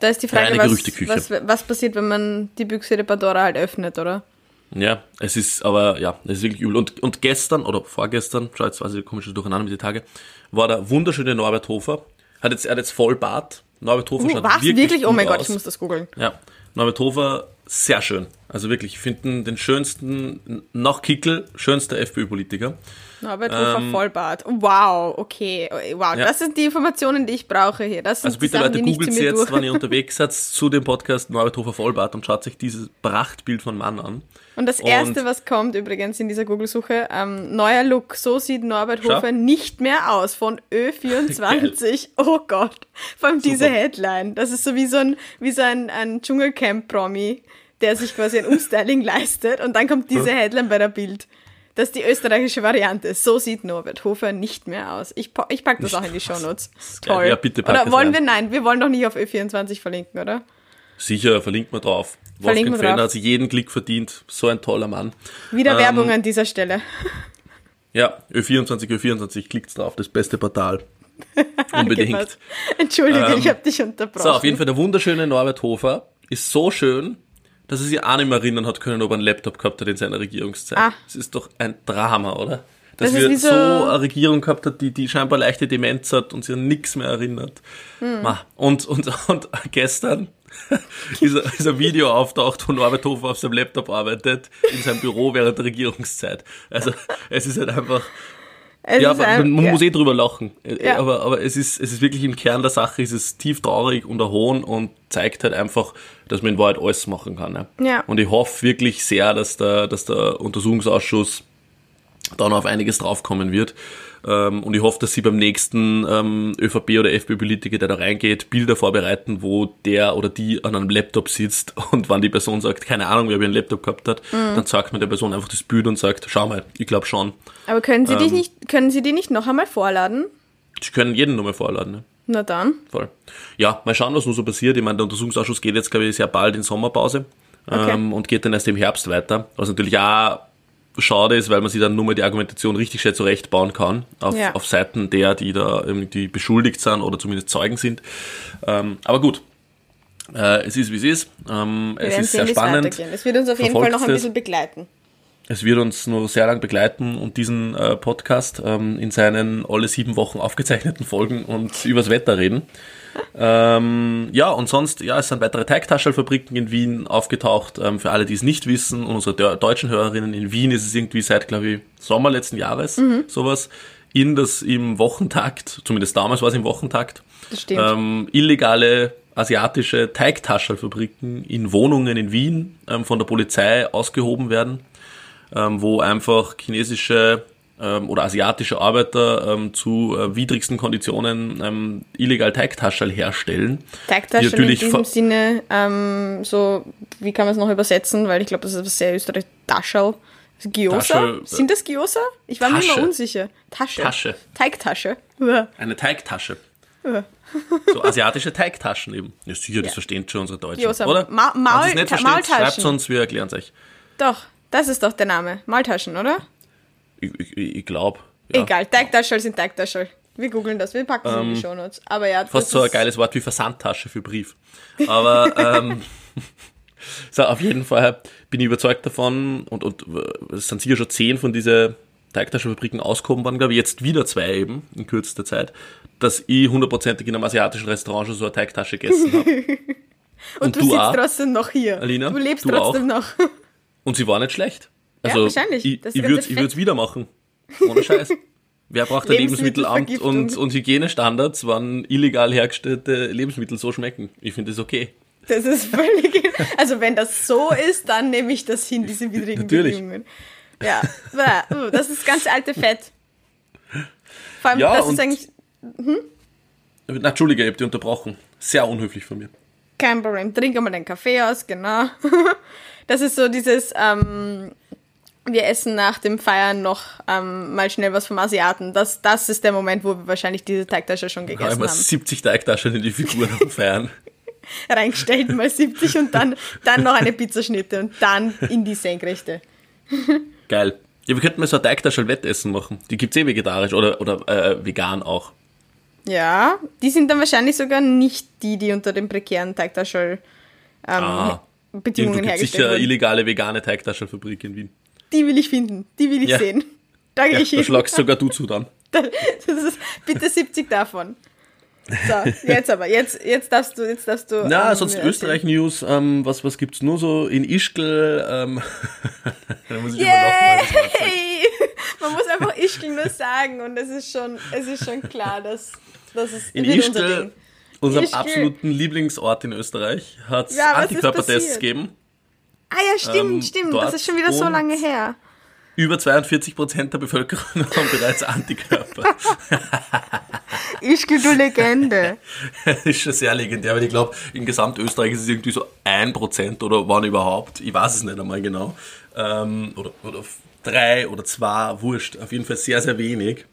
da ist die Frage, was, was, was passiert, wenn man die Büchse der Pandora halt öffnet, oder? ja, es ist, aber ja, es ist wirklich übel. Und, und gestern oder vorgestern, schau jetzt weiß ich, komisch durcheinander mit den Tagen, war der wunderschöne Norbert Hofer. Hat jetzt, er hat jetzt Vollbart. Norbert Hofer Uh, schaut was? wirklich, Wirklich? Oh mein Gott, aus. ich muss das googeln. Ja, Norbert Hofer, sehr schön. Also wirklich, ich finde den schönsten, nach Kickel, schönster FPÖ-Politiker. Norbert Hofer Vollbart. Wow, okay. Wow, Ähm, Ja. das sind die Informationen, die ich brauche hier. Das sind Also bitte Sachen, Leute, googelt mir jetzt, wenn ihr unterwegs seid, zu dem Podcast Norbert Hofer Vollbart und schaut sich dieses Prachtbild von Mann an. Und das Und- erste, was kommt übrigens in dieser Google-Suche, ähm, neuer Look. So sieht Norbert Schau. Hofer nicht mehr aus von Ö24. oh Gott. Vor allem diese Super. Headline. Das ist so wie so ein, wie so ein, ein Dschungelcamp-Promi, der sich quasi ein Umstyling leistet. Und dann kommt diese Headline bei der Bild. Das ist die österreichische Variante. So sieht Norbert Hofer nicht mehr aus. Ich, ich pack das auch in die Shownotes. Toll. Ja, bitte pack oder das wollen wir, nein, wir wollen doch nicht auf Ö24 verlinken, oder? Sicher, verlinkt man drauf. Verlinken Wolfgang Fellner hat sich jeden Klick verdient. So ein toller Mann. Wieder Ähm, Werbung an dieser Stelle. Ja, Ö24, Ö24, klickt's drauf, das beste Portal. Unbedingt. Entschuldige, Ähm, ich habe dich unterbrochen. So, auf jeden Fall der wunderschöne Norbert Hofer ist so schön, dass er sich auch nicht mehr erinnern hat können, ob er einen Laptop gehabt hat in seiner Regierungszeit. Ah. Das ist doch ein Drama, oder? Dass Das wir so, so- eine Regierung gehabt hat, die, die scheinbar leichte Demenz hat und sich an nichts mehr erinnert. Hm. Und, und, und gestern ist, ein- ist ein Video auftaucht, wo Norbert Hofer auf seinem Laptop arbeitet, in seinem Büro während der Regierungszeit. Also es ist halt einfach, Es ja, ist ein- man ja. muss eh drüber lachen. Äh, Ja. Aber, aber es, ist, es ist wirklich im Kern der Sache, es ist tief traurig und erhohn und zeigt halt einfach, dass man in Wahrheit alles machen kann. Ne? Ja. Und ich hoffe wirklich sehr, dass der, dass der Untersuchungsausschuss da noch auf einiges draufkommen wird. Ähm, und ich hoffe, dass sie beim nächsten ähm, ÖVP- oder FPÖ-Politiker, der da reingeht, Bilder vorbereiten, wo der oder die an einem Laptop sitzt und wann die Person sagt, keine Ahnung, wer einen Laptop gehabt hat, Mhm. dann sagt man der Person einfach das Bild und sagt, schau mal, ich glaube schon. Aber können Sie, Ähm. dich nicht, können Sie die nicht noch einmal vorladen? Sie können jeden nochmal vorladen. Ne? Na dann. Voll. Ja, mal schauen, was noch so passiert. Ich meine, der Untersuchungsausschuss geht jetzt, glaube ich, sehr bald in Sommerpause Okay. ähm, und geht dann erst im Herbst weiter. Was natürlich auch schade ist, weil man sich dann nur mal die Argumentation richtig schnell zurechtbauen kann auf, Ja. auf Seiten der, die da irgendwie beschuldigt sind oder zumindest Zeugen sind. Ähm, aber gut. Äh, es ist, wie es ist. Ähm, Wir es ist sehen, sehr spannend. Es wird uns auf jeden Fall noch ein bisschen begleiten. Es wird uns nur sehr lang begleiten und diesen äh, Podcast ähm, in seinen alle sieben Wochen aufgezeichneten Folgen und übers Wetter reden. Ähm, ja, und sonst, ja, es sind weitere Teigtaschelfabriken in Wien aufgetaucht. Ähm, für alle, die es nicht wissen, und unsere deu- deutschen Hörerinnen in Wien ist es irgendwie seit, glaube ich, Sommer letzten Jahres sowas, in das im Wochentakt, zumindest damals war es im Wochentakt, ähm, illegale asiatische Teigtaschelfabriken in Wohnungen in Wien ähm, von der Polizei ausgehoben werden, ähm, wo einfach chinesische ähm, oder asiatische Arbeiter ähm, zu äh, widrigsten Konditionen ähm, illegal Teigtaschel herstellen. Teigtaschen in natürlich diesem Sinne, ähm, so, wie kann man es noch übersetzen? Weil ich glaube, das ist was sehr österreichisch. Taschel. Gyoza? Äh, Sind das Gyoza? Ich war mir Tasche. immer unsicher. Tasche. Tasche. Teigtasche. Uah. Eine Teigtasche. Uah. So asiatische Teigtaschen eben. Ja, sicher, das verstehen schon unsere Deutschen, Gyoza. oder? Ma- Wenn Maul- es nicht versteht, Maultaschen. schreibt uns, wir erklären es euch. Doch, das ist doch der Name. Maltaschen, oder? Ich, ich, ich glaube. Ja. Egal, Teigtaschel sind Teigtaschel. Wir googeln das, wir packen es in die Shownotes. Aber ja, Fast so ein geiles Wort wie Versandtasche für Brief. Aber ähm, so, auf jeden Fall bin ich überzeugt davon und, und äh, es sind sicher schon zehn von diesen Teigtaschenfabriken ausgehoben worden, glaube ich, jetzt wieder zwei eben in kürzester Zeit, dass ich hundertprozentig in einem asiatischen Restaurant schon so eine Teigtasche gegessen habe. Und, du, du sitzt auch, trotzdem noch hier. Alina, du lebst du trotzdem noch. Und sie war nicht schlecht. Also wahrscheinlich. ich, ich würde würd's wieder machen. Ohne Scheiß. Wer braucht ein Lebensmittelamt und, und Hygienestandards, wann illegal hergestellte Lebensmittel so schmecken? Ich finde das okay. Das ist völlig. Also, wenn das so ist, dann nehme ich das hin, diese widrigen Natürlich. Bedingungen. Ja, uh, das ist ganz alte Fett. Vor allem, Ja, das ist eigentlich Na, Entschuldige, ich habe dich unterbrochen. Sehr unhöflich von mir. kein Problem. Trink einmal deinen Kaffee aus, genau. Das ist so dieses, ähm, wir essen nach dem Feiern noch ähm, mal schnell was vom Asiaten. Das, das ist der Moment, wo wir wahrscheinlich diese Teigtasche schon gegessen immer haben. 70 Teigtaschen in die Figuren am Feiern. Reingestellt mal 70 und dann, dann noch eine Pizzaschnitte und dann in die Senkrechte. Geil. Ja, wir könnten mal so ein Teigtaschel-Wettessen machen. Die gibt's eh vegetarisch oder, oder äh, vegan auch. Ja, die sind dann wahrscheinlich sogar nicht die, die unter den prekären Teigtaschel ähm, Ah. Bedingungen gibt's hergestellt sicher wurden. illegale vegane Teigtaschelfabrik in Wien. Die will ich finden, die will ich Ja. sehen. Da gehe Ja, ich da hin. schlagst sogar du zu dann. Das ist, bitte 70 davon. So, jetzt aber, jetzt, jetzt darfst du, jetzt darfst du. Na, ähm, sonst. Österreich-News. Ähm, was, was gibt's nur so? In Ischgl, ähm, da muss ich. Yay! Man muss einfach Ischgl nur sagen und es ist schon, es ist schon klar, dass, dass es In unser Ischgl, Ding. unserem Ischgl. absoluten Lieblingsort in Österreich, hat es Ja, Antikörpertests gegeben. Ah ja, stimmt, ähm, stimmt. Das ist schon wieder so lange her. Über 42 Prozent der Bevölkerung haben bereits Antikörper. Ischgl, du Legende. Das ist schon sehr legendär, weil ich glaube, in Gesamtösterreich ist es irgendwie so ein Prozent oder wann überhaupt. Ich weiß es nicht einmal genau. Ähm, oder, oder drei oder zwei, wurscht. Auf jeden Fall sehr, sehr wenig.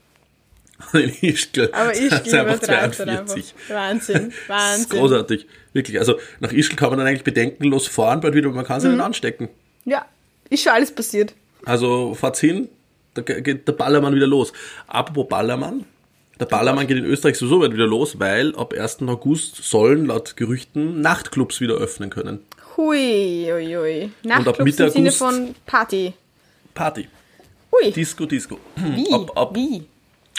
In Ischgl. Aber Ischgl einfach übertreibt dann 42. einfach. Wahnsinn, Das ist Wahnsinn. großartig. Wirklich. Also nach Ischgl kann man dann eigentlich bedenkenlos fahren, bald wieder, man kann Mhm. sich nicht anstecken. Ja, ist schon alles passiert. Also fahrt's hin, da geht der Ballermann wieder los. Apropos Ballermann, der Ballermann geht in Österreich sowieso bald wieder los, weil ab 1. August sollen laut Gerüchten Nachtclubs wieder öffnen können. Hui, ui, ui. ab Nachtclubs Mitte im Sinne August- von Party. Party. Hui, Disco, Disco. wie? Ab, ab, wie?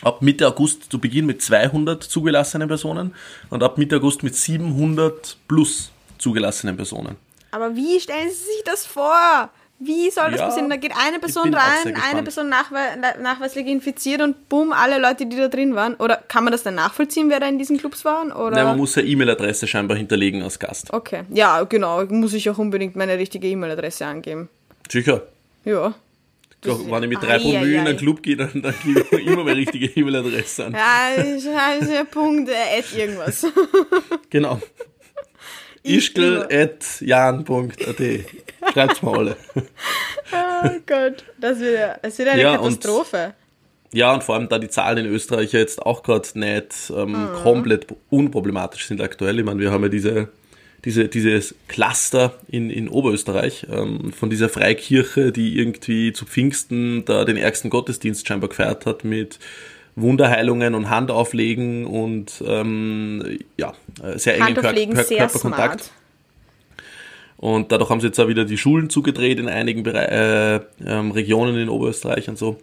Ab Mitte August zu Beginn mit 200 zugelassenen Personen und ab Mitte August mit 700 plus zugelassenen Personen. Aber wie stellen Sie sich das vor? Wie soll das Ja, passieren? Da geht eine Person rein, eine Person nachwe nachweislich infiziert und bumm, alle Leute, die da drin waren. Oder kann man das dann nachvollziehen, wer da in diesen Clubs waren? Oder? Nein, man muss eine E-Mail-Adresse scheinbar hinterlegen als Gast. okay, ja, genau. Muss ich auch unbedingt meine richtige E-Mail-Adresse angeben. Sicher. Ja. Das- Wenn ich mit drei Promille in einen Club gehe, dann, dann gebe ich immer meine richtige E-Mail-Adresse an. Ja, ja Punkt, äh, at irgendwas. Genau. ischgl.jan.at Schreibt's mal alle. Oh Gott, das wird, ja- das wird eine Ja, und- Katastrophe. Ja, und vor allem, da die Zahlen in Österreich ja jetzt auch gerade nicht ähm, Mhm. komplett unproblematisch sind aktuell. Ich meine, wir haben ja diese, diese, dieses Cluster in, in Oberösterreich ähm, von dieser Freikirche, die irgendwie zu Pfingsten da den ärgsten Gottesdienst scheinbar gefeiert hat mit Wunderheilungen und Handauflegen und ähm, ja, äh, sehr engen Kör Kör Körperkontakt. smart. Und dadurch haben sie jetzt auch wieder die Schulen zugedreht in einigen Bere äh, ähm, Regionen in Oberösterreich und so.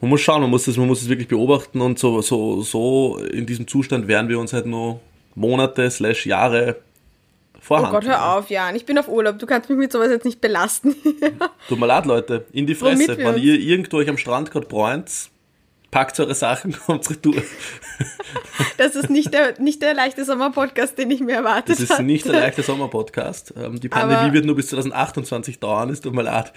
Man muss schauen, man muss das, man muss es wirklich beobachten und so, so, so in diesem Zustand werden wir uns halt nur Monate slash Jahre Oh vorhanden. Gott, hör auf, Jan. Ich bin auf Urlaub. Du kannst mich mit sowas jetzt nicht belasten. Tut mir leid, Leute. In die Fresse. Wenn ihr irgendwo euch am Strand gerade bräunt, packt eure Sachen, kommt retour. Das ist nicht der, nicht der leichte Sommer-Podcast, den ich mir erwartet Das ist hatte. nicht der leichte Sommerpodcast. Ähm, die Pandemie Aber- wird nur bis 2028 dauern, es tut mir leid.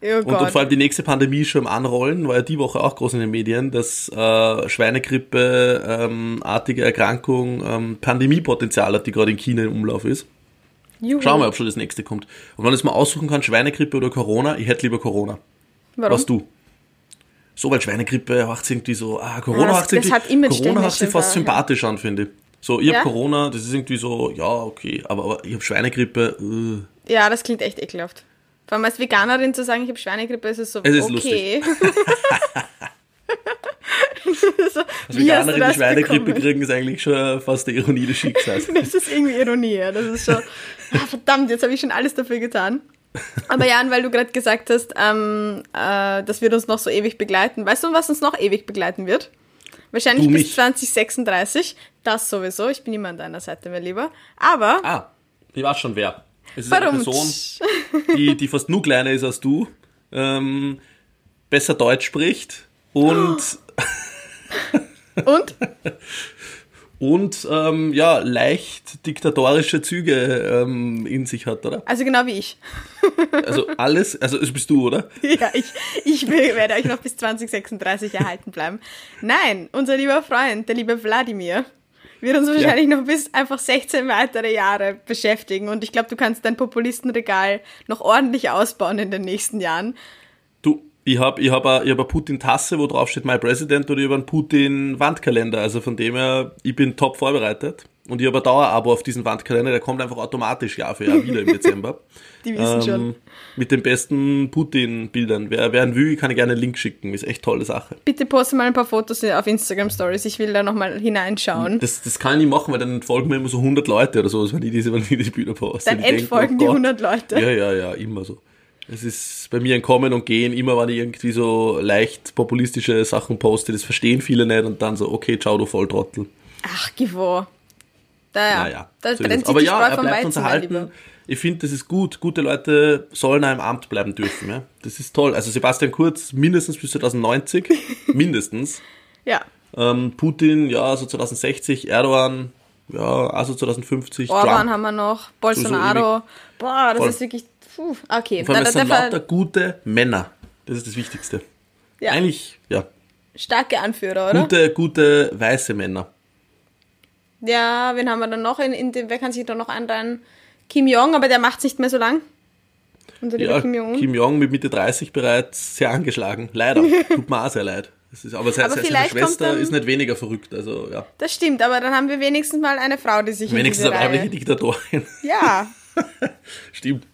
Oh Und, und vor allem die nächste Pandemie ist schon am Anrollen, war ja die Woche auch groß in den Medien, dass äh, Schweinegrippe, ähm, artige Erkrankung, ähm, Pandemiepotenzial hat, die gerade in China im Umlauf ist. Juhu. Schauen wir, ob schon das nächste kommt. Und wenn ich mal aussuchen kann, Schweinegrippe oder Corona, ich hätte lieber Corona. Warum? Was du? So, weil Schweinegrippe macht irgendwie so, ah, Corona das- macht irgendwie, Corona macht sich fast sympathisch an, finde ich. So, ich Ja? hab Corona, das ist irgendwie so, ja, okay, aber, aber ich hab Schweinegrippe, äh. Ja, das klingt echt ekelhaft. Vor allem als Veganerin zu sagen, ich habe Schweinegrippe, ist es so, Es ist okay. so, hast du Veganerin die Schweinegrippe kriegen, ist eigentlich schon fast die Ironie des Schicksals. Das ist irgendwie Ironie, ja. Das ist schon, ah, verdammt, jetzt habe ich schon alles dafür getan. Aber Jan, weil du gerade gesagt hast, ähm, äh, das wird uns noch so ewig begleiten. Weißt du, was uns noch ewig begleiten wird? Wahrscheinlich Du bis mich. 2036. Das sowieso. Ich bin immer an deiner Seite, mein Lieber. Aber Ah, ich weiß schon wer. Es ist warum? eine Person, die, die fast nur kleiner ist als du, ähm, besser Deutsch spricht und, Und? und ähm, ja, leicht diktatorische Züge ähm, in sich hat, oder? Also genau wie ich. Also alles, also das bist du, oder? Ja, ich, ich will- werde euch noch bis 2036 erhalten bleiben. Nein, unser lieber Freund, der liebe Wladimir, wird uns wahrscheinlich noch bis einfach 16 weitere Jahre beschäftigen. Und ich glaube, du kannst dein Populistenregal noch ordentlich ausbauen in den nächsten Jahren. Ich habe ich hab eine, ich hab eine Putin-Tasse, wo drauf steht My President oder ich habe einen Putin-Wandkalender. Also von dem her, ich bin top vorbereitet. Und ich habe ein Dauerabo auf diesen Wandkalender, der kommt einfach automatisch Jahr für Jahr wieder im Dezember. Die wissen schon. Mit den besten Putin-Bildern. Wer, wer einen will, kann ich gerne einen Link schicken. Ist echt tolle Sache. Bitte poste mal ein paar Fotos auf Instagram Stories. Ich will da nochmal hineinschauen. Das, das kann ich nicht machen, weil dann folgen mir immer so 100 Leute oder so, wenn ich diese, wenn ich diese Bilder poste. Dann denken, entfolgen oh die Gott. 100 Leute. Ja, ja, ja, immer so. Es ist bei mir ein Kommen und Gehen, immer wenn ich irgendwie so leicht populistische Sachen poste, das verstehen viele nicht und dann so, okay, ciao, du Volltrottel. Ach, Givo. Da, ja. Naja, da so trennt sich aber die ja, Spreu er bleibt uns erhalten. Ich finde, das ist gut. Gute Leute sollen auch im Amt bleiben dürfen. Ja? Das ist toll. Also Sebastian Kurz mindestens bis 2090, mindestens. Ja. Ähm, Putin, ja, so 2060, Erdogan, ja, also 2050, Orban Trump. haben wir noch, Bolsonaro. Boah, das Voll. ist wirklich. Puh. Okay, Vor allem, es sind lauter gute Männer. Das ist das Wichtigste. ja, Eigentlich, ja, starke Anführer, oder? gute, gute weiße Männer. Ja, wen haben wir dann noch? In, in dem, wer kann sich da noch einreihen? Kim Jong, aber der macht es nicht mehr so lang. Unser lieber Ja, Kim Jong. Kim Jong mit Mitte 30 bereits sehr angeschlagen. Leider. Tut mir auch sehr leid. Ist, aber, seine, Aber seine Schwester dann- ist nicht weniger verrückt. Also ja. Das stimmt, aber dann haben wir wenigstens mal eine Frau, die sich Wenigstens in eine weibliche. Diktatorin. Ja, Stimmt.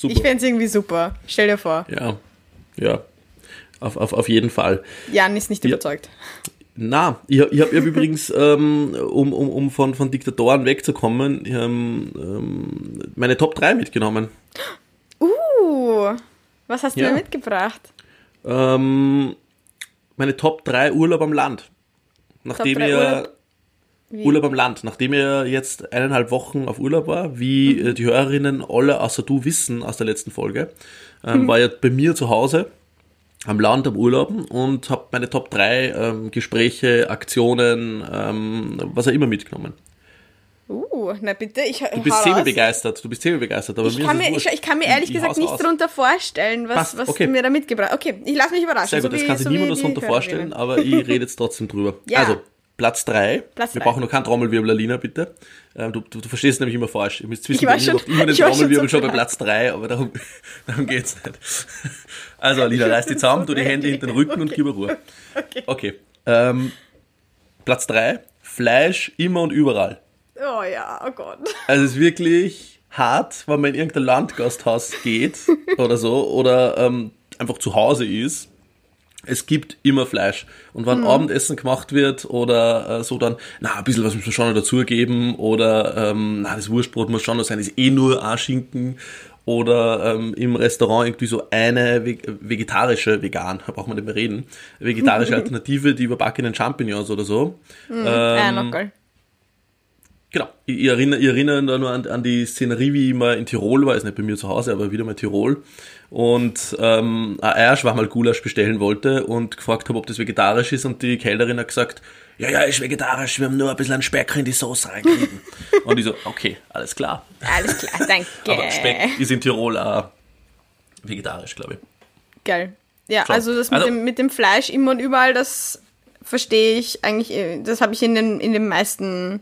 Super. ich fände es irgendwie super. Stell dir vor, ja. Ja. Auf, auf, auf jeden Fall. Jan ist nicht Ja. überzeugt. Na, ich, ich habe hab übrigens, ähm, um, um, um von, von Diktatoren wegzukommen, ähm, ähm, meine Top 3 mitgenommen. Uh, was hast du Ja. mir mitgebracht? Ähm, meine Top 3 Urlaub am Land. Nachdem ihr? Wie? Urlaub am Land, nachdem ihr jetzt eineinhalb Wochen auf Urlaub war, wie Mhm. äh, die Hörerinnen alle außer du wissen aus der letzten Folge, Mhm. ähm, war ja bei mir zu Hause am Land am Urlauben und habe meine Top 3 ähm, Gespräche, Aktionen, ähm, was auch immer mitgenommen. Uh, na bitte, ich Du bist begeistert, du bist begeistert, aber Ich mir kann, mir, ich, ich kann mir ehrlich Ich gesagt nichts darunter vorstellen, was, Passt, was okay. du mir da mitgebracht Okay, ich lasse mich überraschen. Sehr gut, so das wie- kann sich so niemand darunter vorstellen, aber ich rede jetzt trotzdem drüber. Ja. Also, Platz 3. Platz Wir drei. brauchen noch keinen Trommelwirbel, Alina, bitte. Ähm, du, du, du verstehst es nämlich immer falsch. Ihr müsst Ich zwischen immer, schon- immer den ich war schon Trommelwirbel so schon bei. Platz 3, aber darum, darum geht's nicht. Also, Alina, reiß die zusammen, tu die Hände hinter den Rücken und gib mir Ruhe. Okay. Okay. Ähm, Platz 3. Fleisch immer und überall. Oh ja, oh Gott. Also es ist wirklich hart, wenn man in irgendein Landgasthaus geht oder so oder ähm, einfach zu Hause ist. Es gibt immer Fleisch. Und wenn Abendessen gemacht wird oder äh, so, dann, na, ein bisschen was muss man schon noch dazugeben oder, ähm, na, das Wurstbrot muss schon noch sein, ist eh nur ein Schinken oder ähm, im Restaurant irgendwie so eine ve- vegetarische, vegan, da braucht man nicht mehr reden, vegetarische Alternative, die überbackenen Champignons oder so. ja, noch geil. Genau. Ich, ich, erinnere, ich erinnere da nur an, an die Szenerie, wie ich mal in Tirol war, ist nicht bei mir zu Hause, aber wieder mal Tirol. Und ähm, ein Eierschwammerl Gulasch bestellen wollte und gefragt habe, ob das vegetarisch ist. Und die Kellnerin hat gesagt, ja, ja, ist vegetarisch, wir haben nur ein bisschen Speck in die Soße reingegeben. und ich so, okay, alles klar. Alles klar, danke. Aber Speck ist in Tirol auch vegetarisch, glaube ich. Geil. Ja, Schon. also das mit, Also- dem, mit dem Fleisch immer und überall, das verstehe ich eigentlich, äh, das habe ich in den, in den meisten,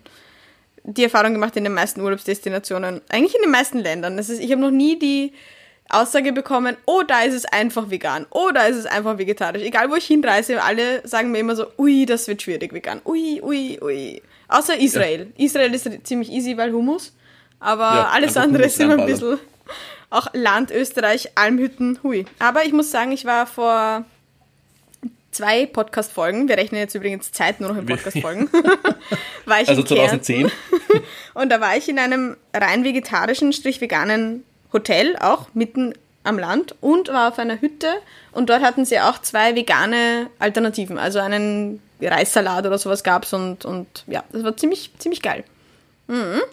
die Erfahrung gemacht in den meisten Urlaubsdestinationen, eigentlich in den meisten Ländern. Das ist, ich habe noch nie die Aussage bekommen, oh, da ist es einfach vegan, oh, da ist es einfach vegetarisch. Egal, wo ich hinreise, alle sagen mir immer so, ui, das wird schwierig vegan, ui, ui, ui. Außer Israel. Israel ist ziemlich easy, weil Hummus, aber Ja, alles andere ist immer ein bisschen auch Land Österreich, Almhütten, hui. Aber ich muss sagen, ich war vor zwei Podcast-Folgen, wir rechnen jetzt übrigens Zeit nur noch in Podcast-Folgen, war ich Also in Kärnten 2010. und da war ich in einem rein vegetarischen, strich veganen Hotel, auch mitten am Land und war auf einer Hütte und dort hatten sie auch zwei vegane Alternativen, also einen Reissalat oder sowas gab's und, und ja, das war ziemlich, ziemlich geil.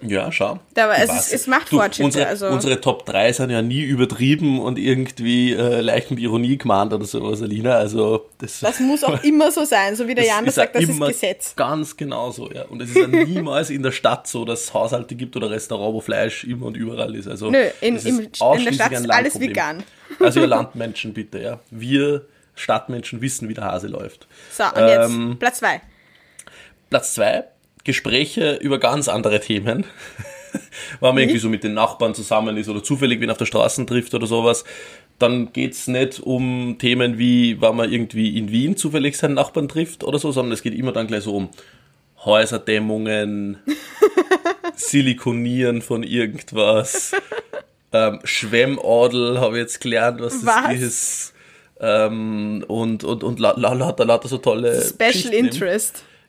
Ja, schau. Ich es ist- es macht du, Fortschritte, Unsere, also- unsere Top 3 sind ja nie übertrieben und irgendwie äh, leicht mit Ironie gemahnt oder sowas, Alina. Also das, Das muss auch immer so sein, so wie der Jan sagt, das ist Gesetz. Ganz genau so, ja. Und es ist ja niemals in der Stadt so, dass es Haushalte gibt oder Restaurant, wo Fleisch immer und überall ist. Also, Nö, in- das im- ist in der Stadt ist alles vegan. Also ihr Landmenschen bitte, ja. Wir Stadtmenschen wissen, wie der Hase läuft. So, und jetzt Ähm, Platz zwei. Platz zwei Gespräche über ganz andere Themen. Wenn man irgendwie so mit den Nachbarn zusammen ist oder zufällig wen auf der Straße trifft oder sowas, dann geht's nicht um Themen wie, wenn man irgendwie in Wien zufällig seinen Nachbarn trifft oder so, sondern es geht immer dann gleich so um Häuserdämmungen, Silikonieren von irgendwas, ähm, Schwemmadel habe ich jetzt gelernt, was das Was? ist. Ähm, und und, und la, la, lauter, lauter so tolle Special Geschichten eben.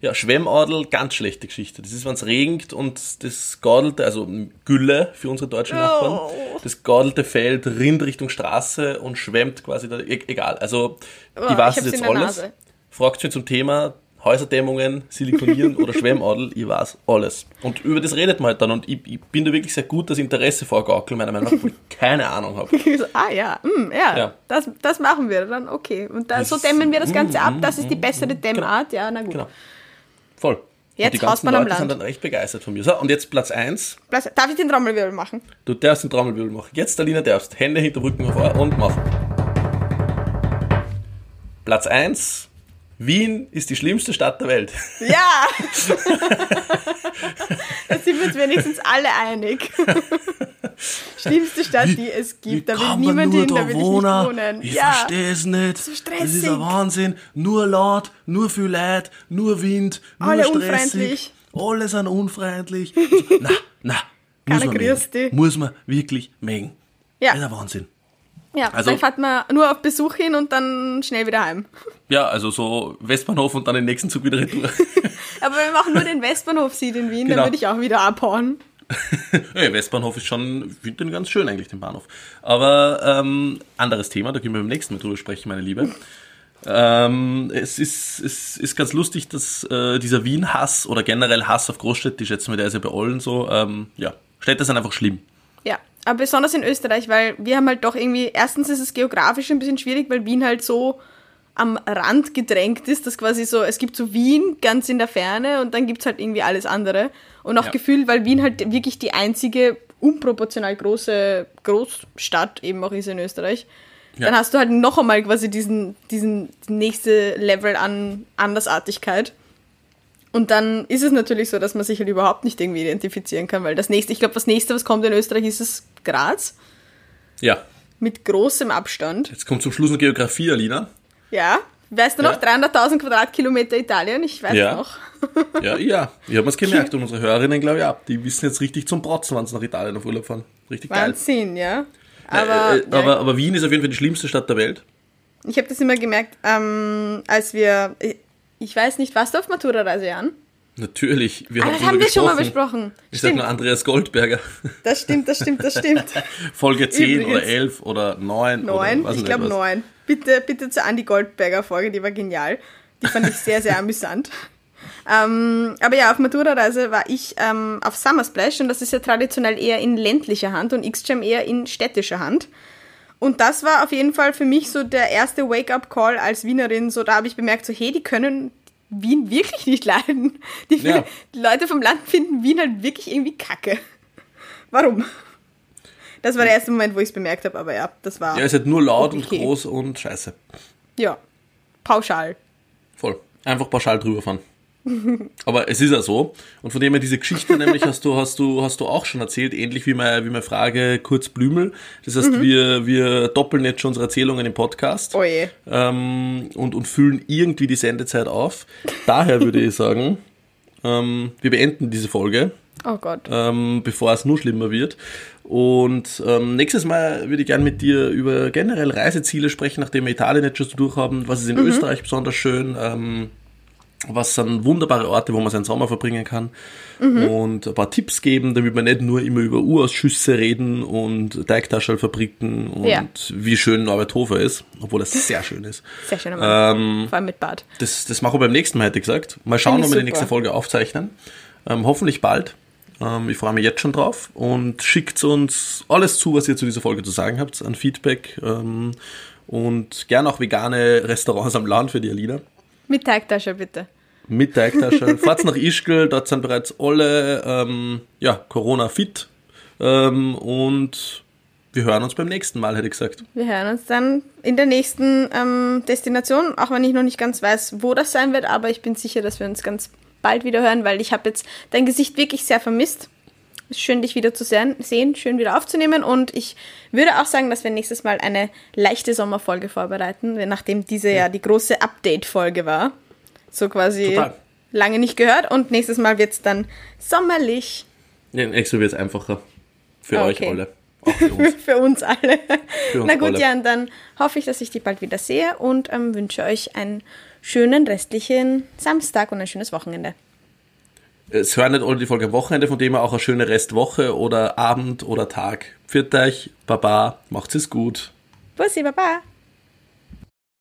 Ja, Schwemmadel, ganz schlechte Geschichte. Das ist, wenn es regnet und das gadelte, also Gülle für unsere deutschen Nachbarn, Oh. das gadelte Feld rinnt Richtung Straße und schwemmt quasi, da, e egal. Also, Oh, ich weiß es jetzt alles. Nase. Fragt mich zum Thema Häuserdämmungen, Silikonieren oder Schwemmadel, ich weiß alles. Und über das redet man halt dann und ich, ich bin da wirklich sehr gut das Interesse vorgaukeln, meiner Meinung nach, weil ich keine Ahnung habe. Ah ja, mm, ja, Ja. Das, das machen wir dann, okay. Und da, so dämmen wir das Ganze ab, das ist die bessere Dämmart, ja, na gut. Genau. Voll. Jetzt und die ganzen Leute sind dann recht begeistert von mir. So, und jetzt Platz 1. Platz- Darf ich den Trommelwirbel machen? Du darfst den Trommelwirbel machen. Jetzt, Alina, darfst. Hände hinter Rücken vor und mach. Platz 1. Wien ist die schlimmste Stadt der Welt. Ja! da sind wir uns wenigstens alle einig. schlimmste Stadt, die es Wie gibt. Da will niemand hin, da da will ich nicht wohnen? Ich ja. verstehe es nicht. So Das ist stressig. ein Wahnsinn. Nur laut, nur viel Leid, nur Wind, nur Alle stressig. unfreundlich. Alle sind unfreundlich. na, na, muss man, mögen. dich. muss man wirklich mögen. Ja. Das ist ein Wahnsinn. Ja, Also- dann fährt man nur auf Besuch hin und dann schnell wieder heim. Ja, also so Westbahnhof und dann den nächsten Zug wieder retour. Aber wenn man auch nur den Westbahnhof sieht in Wien, Genau. dann würde ich auch wieder abhauen. ja, Westbahnhof ist schon, ich finde den ganz schön eigentlich, den Bahnhof. Aber ähm, anderes Thema, da können wir beim nächsten Mal drüber sprechen, meine Liebe. Ähm, es, ist, es ist ganz lustig, dass äh, dieser Wien-Hass oder generell Hass auf Großstädte, ich schätze mal, der ist ja bei allen so, ähm, ja, Städte sind einfach schlimm. Ja, aber besonders in Österreich, weil wir haben halt doch irgendwie, erstens ist es geografisch ein bisschen schwierig, weil Wien halt so am Rand gedrängt ist, dass quasi so, es gibt so Wien ganz in der Ferne und dann gibt's halt irgendwie alles andere. Und auch Ja. gefühlt, weil Wien halt wirklich die einzige unproportional große Großstadt eben auch ist in Österreich. Ja. Dann hast du halt noch einmal quasi diesen, diesen nächste Level an Andersartigkeit. Und dann ist es natürlich so, dass man sich halt überhaupt nicht irgendwie identifizieren kann, weil das nächste, ich glaube, das nächste, was kommt in Österreich, ist es Graz. Ja, Mit großem Abstand. jetzt kommt zum Schluss noch Geografie, Alina. Ja. Weißt du noch? Ja. 300.000 Quadratkilometer Italien, ich weiß Ja. noch. Ja, ja, ich habe es gemerkt und unsere Hörerinnen, glaube ich, auch. Die wissen jetzt richtig zum Protzen, wenn sie nach Italien auf Urlaub fahren. Richtig geil. Wahnsinn, ja. Aber, äh, äh, ja, aber, aber Wien ist auf jeden Fall die schlimmste Stadt der Welt. ich habe das immer gemerkt, ähm, als wir, ich weiß nicht, warst du auf Matura-Reise, Jan? Natürlich, wir Ah, haben das haben wir schon mal besprochen. Ich sag nur Andreas Goldberger. das stimmt, das stimmt, das stimmt. Folge 10 oder Übrigens. 11 oder 9. Neun, oder was ich glaube was. neun. Bitte, bitte zur Andy Goldberger Folge, die war genial. Die fand ich sehr, sehr amüsant. Ähm, aber ja, auf Matura-Reise war ich ähm, auf Summer Splash und das ist ja traditionell eher in ländlicher Hand und X-Jam eher in städtischer Hand. Und das war auf jeden Fall für mich so der erste Wake-up-Call als Wienerin. So, da habe ich bemerkt, so, hey, die können Wien wirklich nicht leiden. Die, Ja. die Leute vom Land finden Wien halt wirklich irgendwie kacke. Warum? Das war der erste Moment, wo ich es bemerkt habe, aber ja, das war. Ja, es ist halt nur laut und Okay. groß und scheiße. Ja, pauschal. Voll. Einfach pauschal drüber fahren. Aber es ist ja so. Und von dem her diese Geschichte nämlich hast du, hast du, hast du auch schon erzählt, ähnlich wie meine, wie meine Frage Kurz Blümel. Das heißt, Mhm. wir, wir doppeln jetzt schon unsere Erzählungen im Podcast. Oh je. ähm, und, und füllen irgendwie die Sendezeit auf. Daher würde ich sagen, ähm, wir beenden diese Folge, Oh Gott. ähm, bevor es nur schlimmer wird. Und ähm, nächstes Mal würde ich gerne mit dir über generell Reiseziele sprechen, nachdem wir Italien jetzt schon so durchhaben. Was ist in Österreich besonders schön? Ähm, was sind wunderbare Orte, wo man seinen Sommer verbringen kann und ein paar Tipps geben, damit wir nicht nur immer über Urausschüsse reden und Teigtaschelfabriken und Ja. wie schön Norberthofer ist, obwohl das sehr schön ist. Sehr Mann. Ähm, Vor allem mit Bart. das, das machen wir beim nächsten Mal, hätte ich gesagt. Mal schauen, ob wir die nächste Folge aufzeichnen. Ähm, hoffentlich bald. Ähm, ich freue mich jetzt schon drauf und schickt uns alles zu, was ihr zu dieser Folge zu sagen habt, an Feedback ähm, und gern auch vegane Restaurants am Land für die Alina. Mit Teigtasche, bitte. Mit Teigtasche. Fahrt nach Ischgl, dort sind bereits alle ähm, ja, Corona-fit ähm, und wir hören uns beim nächsten Mal, hätte ich gesagt. Wir hören uns dann in der nächsten ähm, Destination, auch wenn ich noch nicht ganz weiß, wo das sein wird, aber ich bin sicher, dass wir uns ganz bald wieder hören, weil ich habe jetzt dein Gesicht wirklich sehr vermisst. Ist schön, dich wieder zu sehen, sehen, schön wieder aufzunehmen und ich würde auch sagen, dass wir nächstes Mal eine leichte Sommerfolge vorbereiten, nachdem diese ja die große Update-Folge war. So quasi Total. lange nicht gehört und nächstes Mal wird es dann sommerlich Ja, nächstes wird es einfacher. Für Okay. euch alle. Auch für uns. für uns alle. Für uns Na gut, alle. Jan, dann hoffe ich, dass ich dich bald wieder sehe und ähm, wünsche euch einen schönen restlichen Samstag und ein schönes Wochenende. Es hören nicht alle die Folge am Wochenende, von dem her auch eine schöne Restwoche oder Abend oder Tag. Pfiat euch, Baba, macht's es gut. Bussi, Baba.